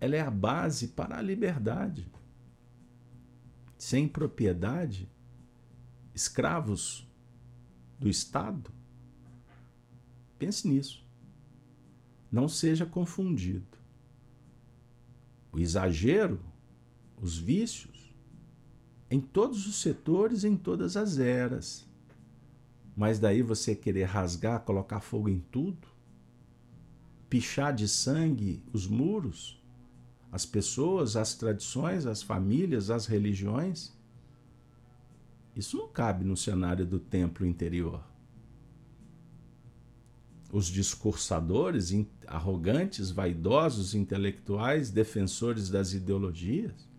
ela é a base para a liberdade sem propriedade, escravos do Estado? Pense nisso. Não seja confundido. O exagero, os vícios, em todos os setores, em todas as eras. Mas daí você querer rasgar, colocar fogo em tudo, pichar de sangue os muros, as pessoas, as tradições, as famílias, as religiões. Isso não cabe no cenário do templo interior. Os discursadores arrogantes, vaidosos, intelectuais, defensores das ideologias,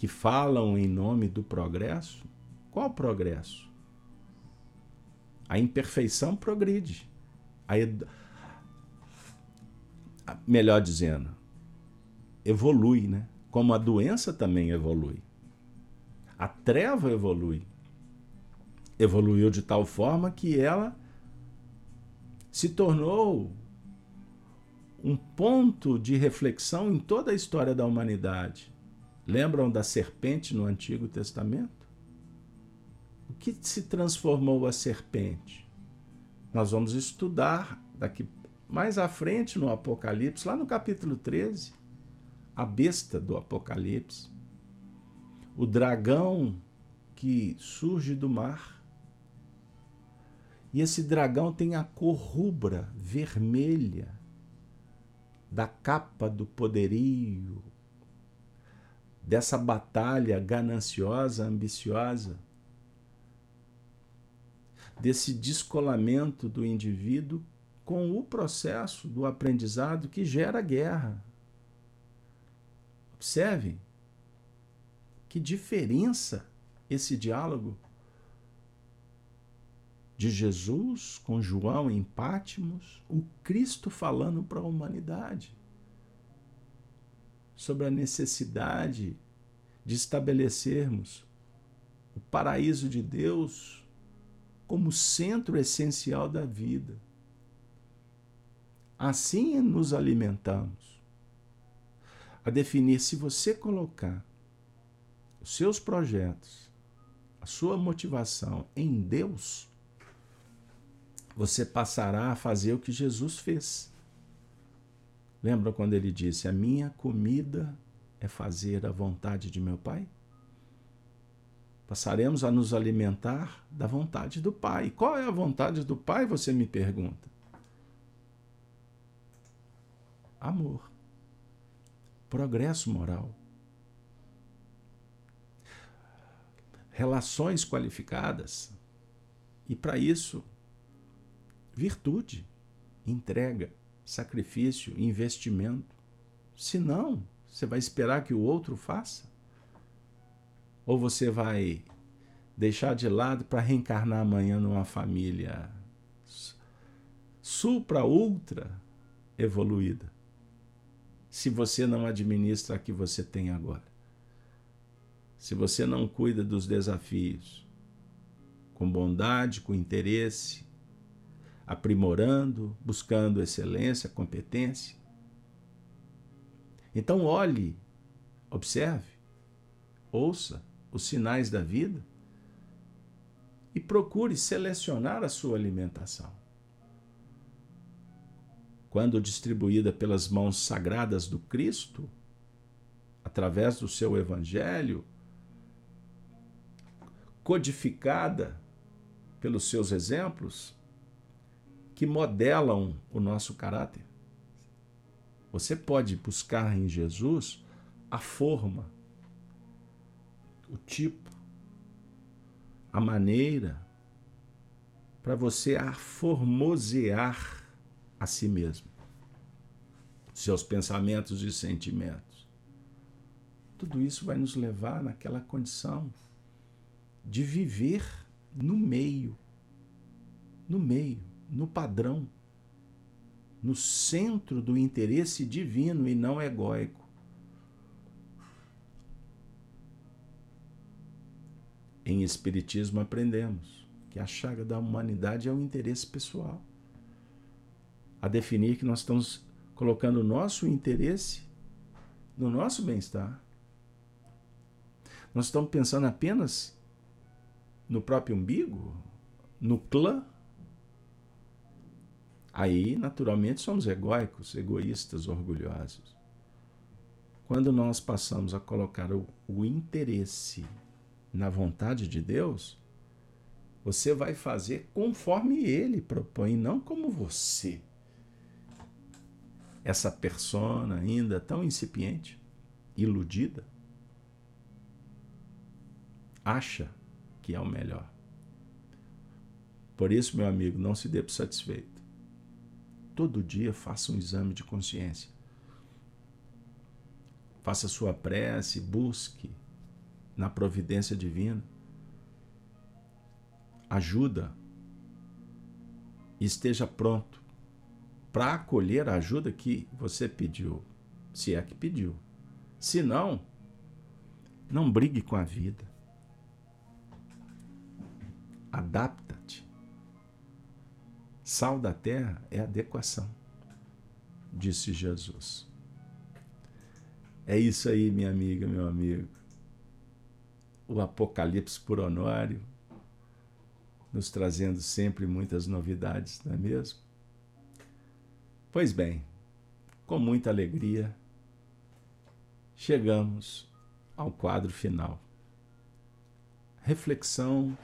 que falam em nome do progresso, qual progresso? A imperfeição progride. A, melhor dizendo, evolui, né? Como a doença também evolui. A treva evolui. Evoluiu de tal forma que ela se tornou um ponto de reflexão em toda a história da humanidade. Lembram da serpente no Antigo Testamento? O que se transformou a serpente? Nós vamos estudar daqui mais à frente no Apocalipse, lá no capítulo 13, a besta do Apocalipse, o dragão que surge do mar. E esse dragão tem a cor rubra, vermelha. da capa do poderio, dessa batalha gananciosa, ambiciosa, desse descolamento do indivíduo com o processo do aprendizado que gera guerra. Observe que diferença esse diálogo de Jesus com João em Pátimos, o Cristo falando para a humanidade sobre a necessidade de estabelecermos o paraíso de Deus como centro essencial da vida. Assim nos alimentamos. A definir se você colocar os seus projetos, a sua motivação em Deus, você passará a fazer o que Jesus fez. Lembra quando ele disse: A minha comida é fazer a vontade de meu Pai? Passaremos a nos alimentar da vontade do Pai. Qual é a vontade do Pai? Você me pergunta. Amor. Progresso moral. Relações qualificadas. E para isso, virtude, entrega, sacrifício, investimento. Se não, você vai esperar que o outro faça? Ou você vai deixar de lado para reencarnar amanhã numa família supra ultra evoluída? Se você não administra a que você tem agora. Se você não cuida dos desafios com bondade, com interesse, aprimorando, buscando excelência, competência. Então, olhe, observe, ouça os sinais da vida e procure selecionar a sua alimentação. Quando distribuída pelas mãos sagradas do Cristo, através do seu Evangelho, codificada pelos seus exemplos, que modelam o nosso caráter. Você pode buscar em Jesus a forma, o tipo, a maneira para você aformosear a si mesmo, seus pensamentos e sentimentos. Tudo isso vai nos levar naquela condição de viver no meio, no meio no padrão, no centro do interesse divino e não egóico. Em Espiritismo aprendemos que a chaga da humanidade é o interesse pessoal. A definir que nós estamos colocando o nosso interesse no nosso bem-estar. Nós estamos pensando apenas no próprio umbigo, no clã, Aí, naturalmente, somos egóicos, egoístas, orgulhosos. Quando nós passamos a colocar o, o interesse na vontade de Deus, você vai fazer conforme ele propõe, não como você. Essa persona ainda tão incipiente, iludida, acha que é o melhor. Por isso, meu amigo, não se dê por satisfeito todo dia faça um exame de consciência. Faça sua prece, busque na providência divina ajuda e esteja pronto para acolher a ajuda que você pediu, se é que pediu. Se não, não brigue com a vida. Adapta-te. Sal da terra é adequação, disse Jesus. É isso aí, minha amiga, meu amigo. O Apocalipse por Honório, nos trazendo sempre muitas novidades, não é mesmo? Pois bem, com muita alegria, chegamos ao quadro final. Reflexão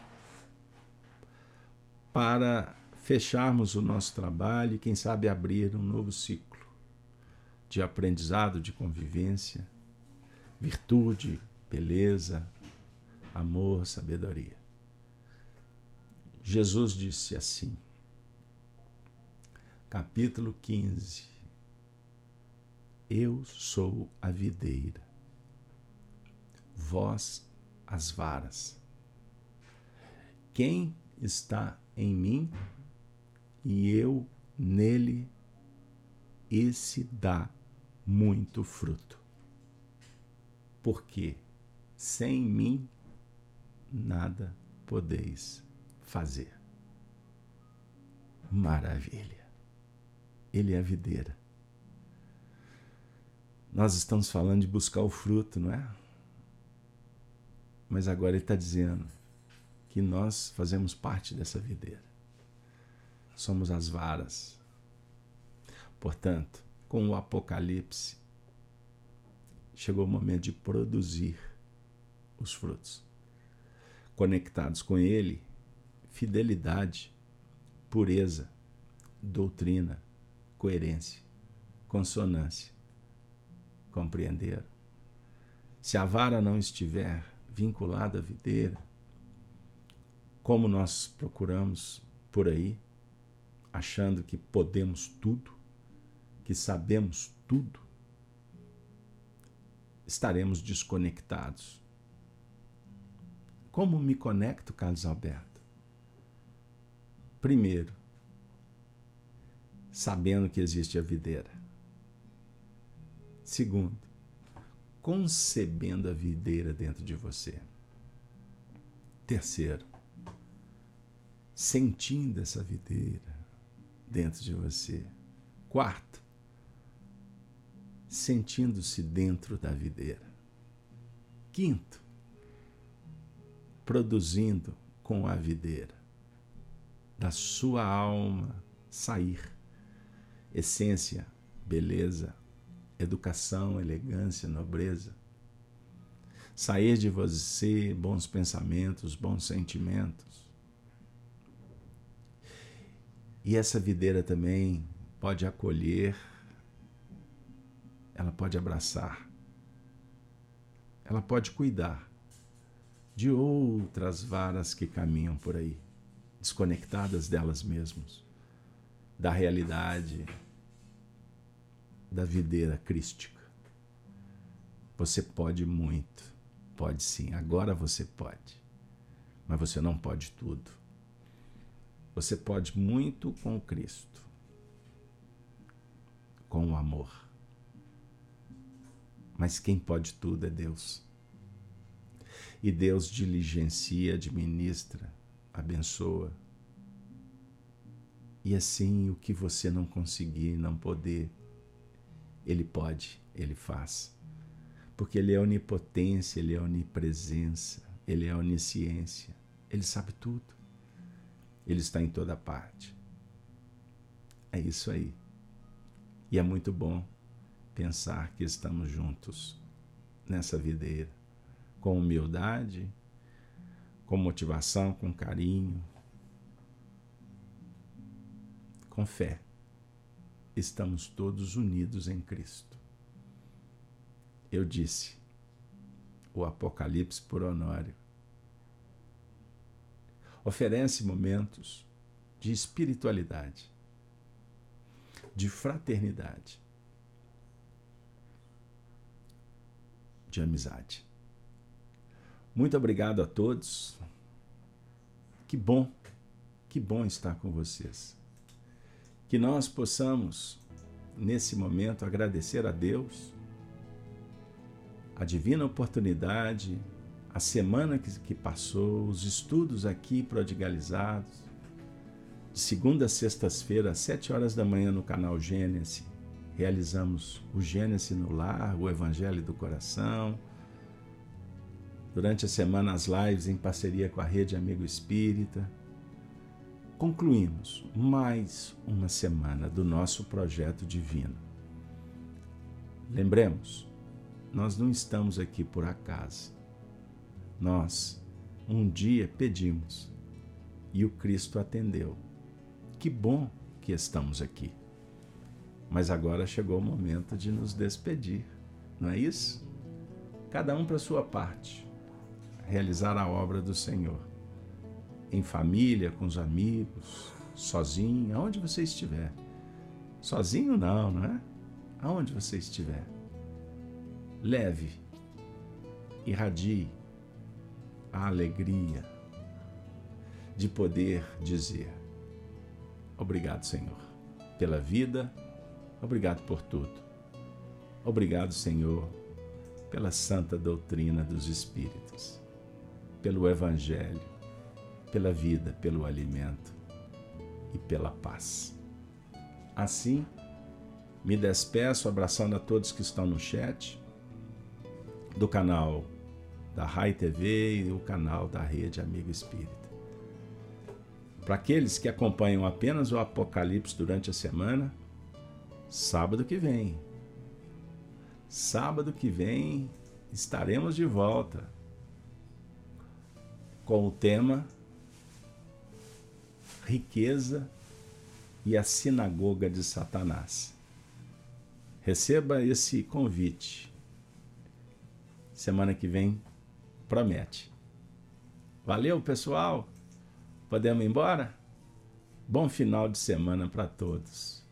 para fecharmos o nosso trabalho e, quem sabe, abrir um novo ciclo. de aprendizado, de convivência, virtude, beleza, amor, sabedoria. Jesus disse assim, capítulo 15: Eu sou a videira, vós as varas. Quem está em mim e eu nele, esse dá muito fruto. Porque sem mim nada podeis fazer. Maravilha. Ele é a videira. Nós estamos falando de buscar o fruto, não é? Mas agora ele está dizendo que nós fazemos parte dessa videira. Somos as varas. Portanto, com o Apocalipse, chegou o momento de produzir os frutos. Conectados com ele, fidelidade, pureza, doutrina, coerência, consonância. Compreender? Se a vara não estiver vinculada à videira, como nós procuramos por aí, achando que podemos tudo, que sabemos tudo, estaremos desconectados. Como me conecto, Carlos Alberto? Primeiro, sabendo que existe a videira. Segundo, concebendo a videira dentro de você. Terceiro, sentindo essa videira dentro de você. Quarto, sentindo-se dentro da videira. Quinto, produzindo com a videira da sua alma sair essência, beleza, educação, elegância, nobreza. Sair de você bons pensamentos, bons sentimentos. E essa videira também pode acolher ela pode abraçar, ela pode cuidar de outras varas que caminham por aí, desconectadas delas mesmas, da realidade, da videira crística. Você pode muito, pode sim, agora você pode, mas você não pode tudo. Você pode muito com Cristo, com o amor mas quem pode tudo é Deus. E Deus diligencia, administra, abençoa. E assim, o que você não conseguir, não poder, Ele pode, Ele faz. Porque Ele é onipotência, Ele é onipresença, Ele é onisciência, Ele sabe tudo. Ele está em toda parte. É isso aí. E é muito bom pensar que estamos juntos nessa videira, com humildade, com motivação, com carinho, com fé. Estamos todos unidos em Cristo. Eu disse, o Apocalipse por Honório oferece momentos de espiritualidade, de fraternidade, de amizade. Muito obrigado a todos. Que bom, que bom estar com vocês. Que nós possamos, nesse momento, agradecer a Deus a divina oportunidade, a semana que, que passou, os estudos aqui prodigalizados, de segunda a sextas-feira, às sete horas da manhã no canal Gênesis realizamos o Gênesis no Lar, o Evangelho do Coração. Durante a semana, as lives em parceria com a Rede Amigo Espírita. Concluímos mais uma semana do nosso projeto divino. Lembremos, nós não estamos aqui por acaso. Nós, um dia, pedimos e o Cristo atendeu. Que bom que estamos aqui. Mas agora chegou o momento de nos despedir, não é isso? Cada um para sua parte, realizar a obra do Senhor. Em família, com os amigos, sozinho, aonde você estiver. Sozinho não, não é? Aonde você estiver. Leve, irradie a alegria de poder dizer: Obrigado, Senhor, pela vida, obrigado por tudo. Obrigado, Senhor, pela santa doutrina dos Espíritos, pelo Evangelho, pela vida, pelo alimento e pela paz. Assim, me despeço abraçando a todos que estão no chat do canal da Rai TV e o canal da Rede Amigo Espírita. Para aqueles que acompanham apenas o Apocalipse durante a semana, sábado que vem. Sábado que vem estaremos de volta com o tema Riqueza e a Sinagoga de Satanás. Receba esse convite. Semana que vem promete. Valeu, pessoal. Podemos ir embora? Bom final de semana para todos.